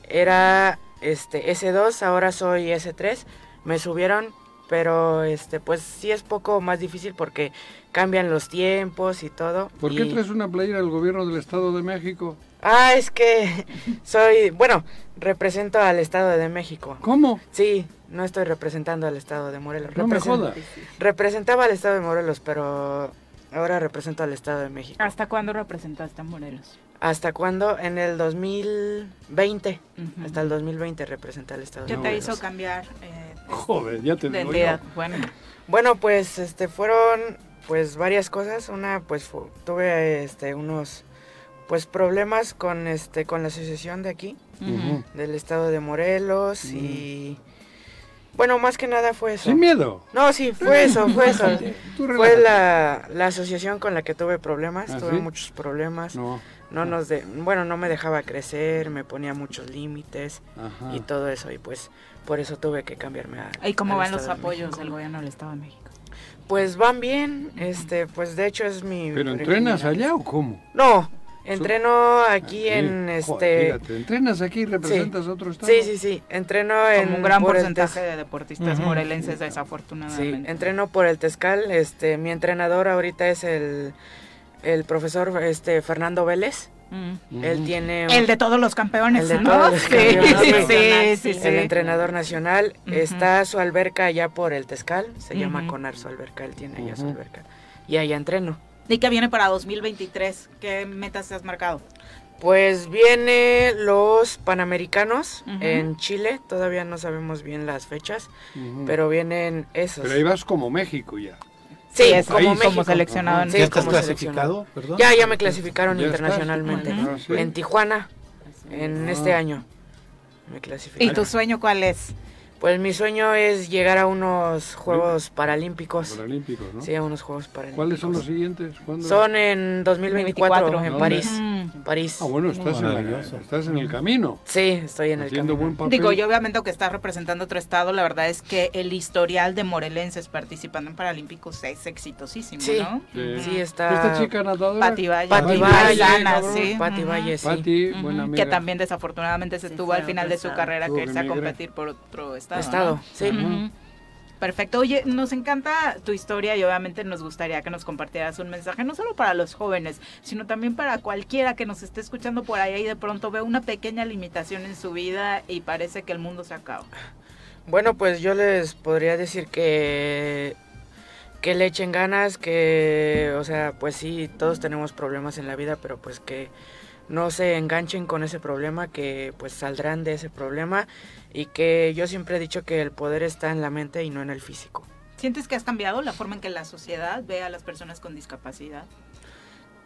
Era este S2, ahora soy S3. Me subieron, pero este pues sí es poco más difícil porque cambian los tiempos y todo. ¿Por qué traes una playera del gobierno del Estado de México? Ah, es que soy, bueno, represento al Estado de México. ¿Cómo? Sí, no estoy representando al Estado de Morelos. No me jodas. Representaba al Estado de Morelos, pero ahora represento al Estado de México. ¿Hasta cuándo representaste a Morelos? ¿Hasta cuándo? En el 2020. Hasta el 2020 representé al Estado ¿Qué de te Morelos. hizo cambiar eh, Joder, ya te digo yo. Bueno, Bueno, pues este fueron pues varias cosas. Una pues tuve este unos pues problemas con este con la asociación de aquí del estado de Morelos y bueno, más que nada fue eso. Sin miedo. No, sí, fue eso, fue eso. Fue la, la asociación con la que tuve problemas, ¿Ah, tuve sí? muchos problemas. No. No nos de, bueno, no me dejaba crecer, me ponía muchos límites Ajá. y todo eso y pues por eso tuve que cambiarme a ¿y cómo van los apoyos del gobierno del Estado de México? Pues van bien, este, pues de hecho es mi ¿Pero entrenas allá o cómo? No, entreno aquí Sí. en Joder, este fíjate, entrenas aquí y representas a otro estado. Sí, sí, sí, entreno en un gran porcentaje de deportistas morelenses, Sí, desafortunadamente. entreno por el Tezcal, este, mi entrenador ahorita es el, el profesor este Fernando Vélez. Mm. Él tiene El de todos los campeones, el de ¿no? todos los Sí, campeones, sí, sí, sí, sí, el entrenador nacional. Ujú. Está su alberca allá por el Tezcal, se llama. Conar su alberca, él tiene allá su alberca. Y allá entreno. ¿Y qué viene para 2023? ¿Qué metas te has marcado? Pues viene los Panamericanos en Chile, todavía no sabemos bien las fechas, pero vienen esos. Pero ahí vas como México ya. Sí, Sí, es como seleccionado en Sí, ¿Ya estás como clasificado? Perdón. Ya, ya me clasificaron Ya internacionalmente. Ah, sí. En Tijuana, en Ah. este año. Me ¿Y clasificaron. tu sueño cuál es? Pues mi sueño es llegar a unos Juegos Paralímpicos. Paralímpicos, ¿no? Sí, a unos Juegos Paralímpicos. ¿Cuáles son los siguientes? ¿Cuándo? Son en 2024 en ¿Dónde? París. Mm. En París. Ah, bueno, estás, en, Maravilloso. estás en el camino. Sí, estoy en el Haciendo camino. buen papel. Digo, yo obviamente que estás representando otro estado, la verdad es que el historial de morelenses participando en Paralímpicos es exitosísimo, Sí, ¿no? Sí. sí está. Esta chica nadadora. Pati Valle. Pati Valle, sí. Pati. Valle, sí. Pati, buena amiga. Que también desafortunadamente se Sí, tuvo fue al final de su carrera que irse a competir por otro estado. Estado, ¿no? sí. Perfecto. Oye, nos encanta tu historia y obviamente nos gustaría que nos compartieras un mensaje, no solo para los jóvenes, sino también para cualquiera que nos esté escuchando por ahí y de pronto ve una pequeña limitación en su vida y parece que el mundo se acaba. Bueno, pues yo les podría decir que que le echen ganas, que, o sea, pues sí, todos tenemos problemas en la vida, pero pues que no se enganchen con ese problema, que pues saldrán de ese problema y que yo siempre he dicho que el poder está en la mente y no en el físico. ¿Sientes que has cambiado la forma en que la sociedad ve a las personas con discapacidad?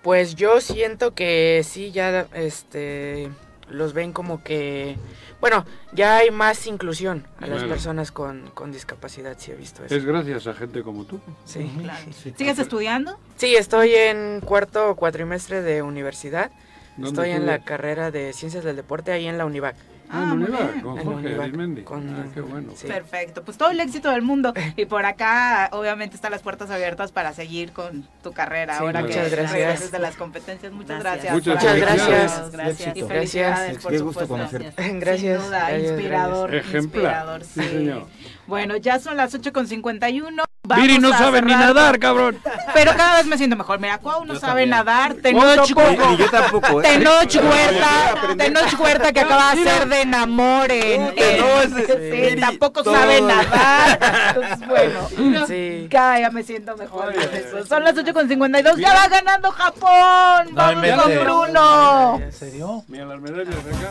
Pues yo siento que sí, ya este los ven como que, bueno, ya hay más inclusión a las personas con, con discapacidad, sí he visto eso. Es gracias a gente como tú. Sí. Claro. Sí. ¿Sigues estudiando? Sí, estoy en cuarto o cuatrimestre de universidad. ¿Dónde Estoy en la carrera de Ciencias del Deporte ahí en la Univac. Ah, en muy Univac, bien. con Jorge Arismendi. con- Ah, qué bueno. Sí. Perfecto, pues todo el éxito del mundo. Y por acá, obviamente, están las puertas abiertas para seguir con tu carrera. Sí, ahora muchas que gracias. de las competencias. Muchas Gracias. gracias. Muchas gracias. acompañarnos. Gracias. Y felicidades, por Qué gusto supuesto. conocerte. Gracias. Sin duda, Gracias, inspirador. gracias. Ejemplar. Inspirador, Sí, sí. señor. Bueno, ya son las 8.51. Viri no sabe ni nadar, cabrón. Pero cada vez me siento mejor. Mira, Cuau no Yo sabe también. nadar. Tenoch. Ni yo tampoco, ¿eh? Tenoch Huerta. Tenoch Huerta que acaba de hacer de enamor en, Puta, no, sí, tampoco todo. sabe nadar. Entonces, bueno, Sí. cada día me siento mejor. con eso. Son las 8.52, ya va ganando Japón. Vamos con. Bruno. ¿En serio? Mira las medallas de acá.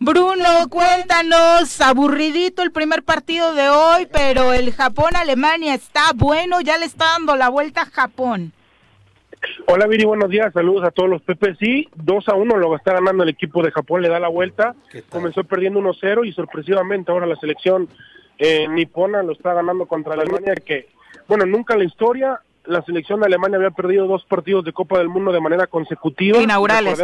Bruno, cuéntanos, aburridito el primer partido de hoy, pero el Japón-Alemania está bueno, ya le está dando la vuelta a Japón. Hola Viri, buenos días, saludos a todos los Pepe. Sí, 2 a 1 lo está ganando el equipo de Japón, le da la vuelta, comenzó perdiendo 1-0 y sorpresivamente ahora la selección eh, nipona lo está ganando contra la Alemania que, bueno, nunca en la historia la selección de Alemania había perdido dos partidos de Copa del Mundo de manera consecutiva. Inaugurales.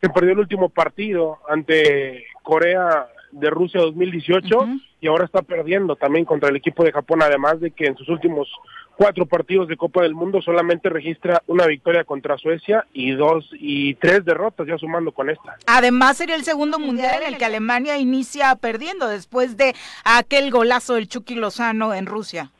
Que perdió el último partido ante Corea de Rusia 2018 Ujú. y ahora está perdiendo también contra el equipo de Japón, además de que en sus últimos cuatro partidos de Copa del Mundo solamente registra una victoria contra Suecia y dos y tres derrotas ya sumando con esta. Además sería el segundo mundial en el que Alemania inicia perdiendo después de aquel golazo del Chucky Lozano en Rusia.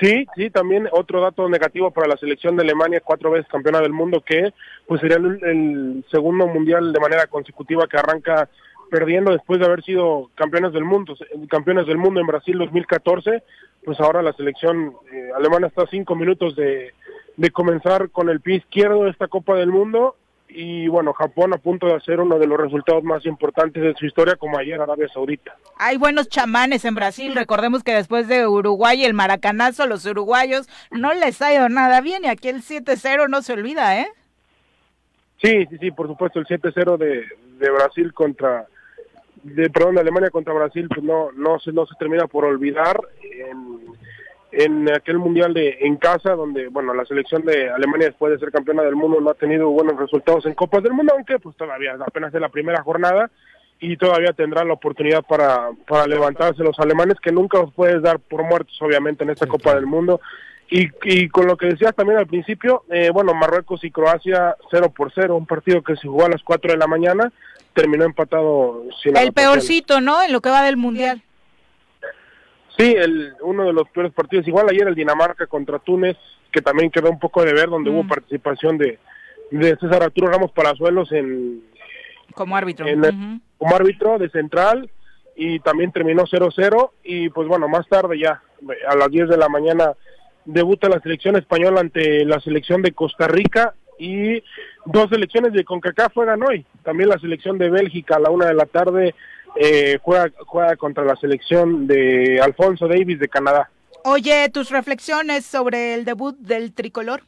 Sí, sí, también otro dato negativo para la selección de Alemania, cuatro veces campeona del mundo, que pues sería el, el segundo mundial de manera consecutiva que arranca perdiendo después de haber sido campeones del mundo, campeones del mundo en Brasil 2014, pues ahora la selección eh, alemana está a cinco minutos de, de comenzar con el pie izquierdo de esta Copa del Mundo y bueno, Japón a punto de hacer uno de los resultados más importantes de su historia como ayer Arabia Saudita. Hay buenos chamanes en Brasil, recordemos que después de Uruguay y el maracanazo, los uruguayos no les ha ido nada bien y aquí el 7-0 no se olvida, ¿eh? Sí, sí, sí, por supuesto, el 7-0 de, de Brasil contra, de, perdón, de Alemania contra Brasil, pues no, no, se, no se termina por olvidar en, en aquel mundial de en casa, donde, bueno, la selección de Alemania después de ser campeona del mundo no ha tenido buenos resultados en Copas del Mundo, aunque pues todavía apenas es la primera jornada y todavía tendrán la oportunidad para, para levantarse los alemanes, que nunca los puedes dar por muertos, obviamente, en esta Copa del Mundo. Y, y con lo que decías también al principio, eh, bueno, Marruecos y Croacia 0 por 0, un partido que se jugó a las 4 de la mañana, terminó empatado sin El peorcito, ¿no? En lo que va del mundial. Sí, el, uno de los peores partidos. Igual ayer el Dinamarca contra Túnez, que también quedó un poco de ver, donde Mm. hubo participación de, de César Arturo Ramos Palazuelos en, Como árbitro. en como árbitro de central y también terminó 0-0 y pues bueno, más tarde ya a las 10 de la mañana debuta la selección española ante la selección de Costa Rica y dos selecciones de CONCACAF juegan hoy. También la selección de Bélgica a la una de la tarde eh, juega, juega contra la selección de Alfonso Davis de Canadá. Oye, tus reflexiones sobre el debut del tricolor.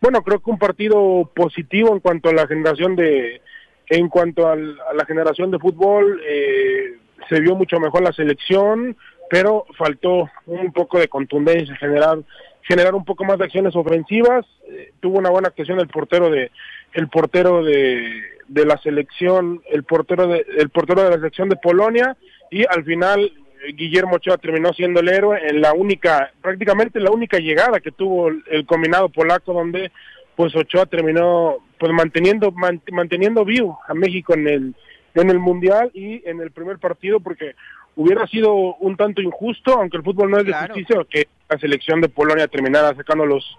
Bueno, creo que un partido positivo en cuanto a la generación de, en cuanto al- a la generación de fútbol, eh, se vio mucho mejor la selección, pero faltó un poco de contundencia, generar, generar un poco más de acciones ofensivas. Eh, tuvo una buena actuación el portero de, el portero de, de la selección, el portero de, el portero de la selección de Polonia, y al final eh, Guillermo Ochoa terminó siendo el héroe en la única, prácticamente la única llegada que tuvo el, el combinado polaco donde pues Ochoa terminó pues manteniendo man- manteniendo vivo a México en el en el mundial y en el primer partido porque hubiera sido un tanto injusto aunque el fútbol no es de Claro. justicia que la selección de Polonia terminara sacando los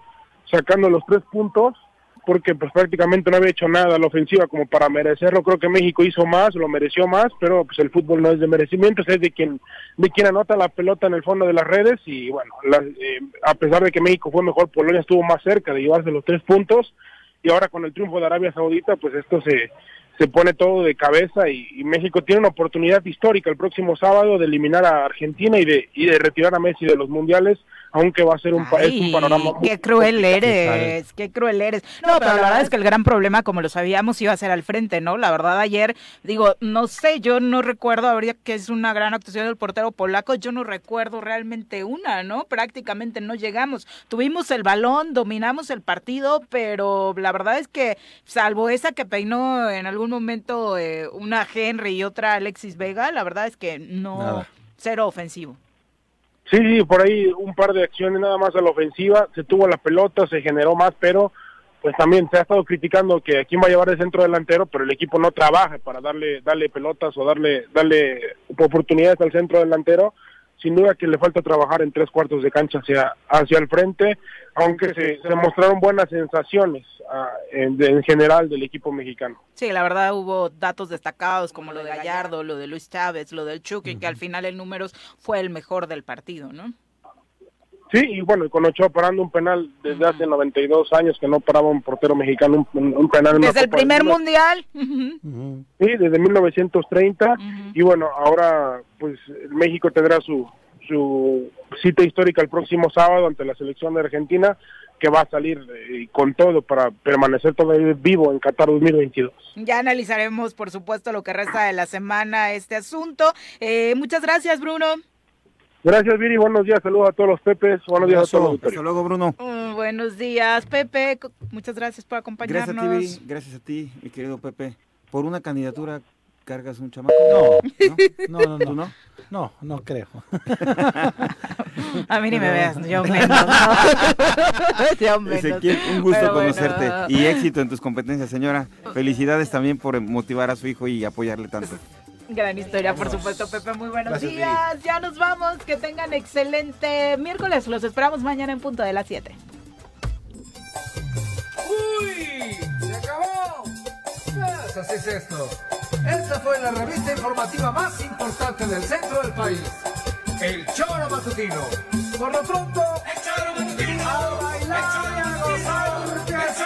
sacando los tres puntos porque pues prácticamente no había hecho nada a la ofensiva como para merecerlo. Creo que México hizo más, lo mereció más, pero pues el fútbol no es de merecimientos, es de quien de quien anota la pelota en el fondo de las redes y bueno, la- eh, a pesar de que México fue mejor, Polonia estuvo más cerca de llevarse los tres puntos y ahora con el triunfo de Arabia Saudita, pues esto se se pone todo de cabeza y, y México tiene una oportunidad histórica el próximo sábado de eliminar a Argentina y de, y de retirar a Messi de los mundiales, aunque va a ser un, pa- es un Ay, panorama muy qué cruel eres, qué cruel eres. No, pero la verdad es que el gran problema, como lo sabíamos, iba a ser al frente, ¿no? La verdad, ayer, digo, no sé, yo no recuerdo, habría que es una gran actuación del portero polaco, yo no recuerdo realmente una, ¿no? Prácticamente no llegamos. Tuvimos el balón, dominamos el partido, pero la verdad es que, salvo esa que peinó en algún momento eh, una Henry y otra Alexis Vega, la verdad es que no, Nada. cero ofensivo. Sí, sí, por ahí un par de acciones nada más a la ofensiva, se tuvo la pelota, se generó más, pero pues también se ha estado criticando que a quién va a llevar el centro delantero, pero el equipo no trabaja para darle darle pelotas o darle darle oportunidades al centro delantero. Sin duda que le falta trabajar en tres cuartos de cancha hacia hacia el frente, aunque se, se mostraron buenas sensaciones ah, en, en general del equipo mexicano. Sí, la verdad hubo datos destacados como lo de Gallardo, lo de Luis Chávez, lo del Chucky, que al final en números fue el mejor del partido, ¿no? Sí, y bueno, y con Ochoa parando un penal desde hace 92 años que no paraba un portero mexicano un, un penal Desde el primer mundial. Sí, desde 1930 y bueno, ahora pues México tendrá su su cita histórica el próximo sábado ante la selección de Argentina que va a salir eh, con todo para permanecer todavía vivo en Qatar 2022. Ya analizaremos, por supuesto, lo que resta de la semana este asunto. Eh, muchas gracias, Bruno. Gracias Viri, buenos días, saludos a todos los Pepes, buenos días a todos. Hasta luego, Bruno. Mm, buenos días, Pepe. Muchas gracias por Gracias a ti, acompañarnos. Viri, gracias a ti, mi querido Pepe. Por una candidatura cargas un chamaco. No, no, no, ¿Tú no. no? No, no creo. A mí ni me No. veas, yo menos. ¿no? Yo menos. Ezequiel, un gusto Pero bueno. conocerte y éxito en tus competencias, señora. Felicidades también por motivar a su hijo y apoyarle tanto. Gran historia, por supuesto, Pepe. Muy buenos Gracias, días. Ya nos vamos. Que tengan excelente miércoles. Los esperamos mañana en punto de las 7. ¡Uy! ¡Se acabó! Pues así es esto. Esta fue la revista informativa más importante del centro del país. El Choro Matutino. Por lo pronto, el Choro Matutino. A bailar y a gozar, que se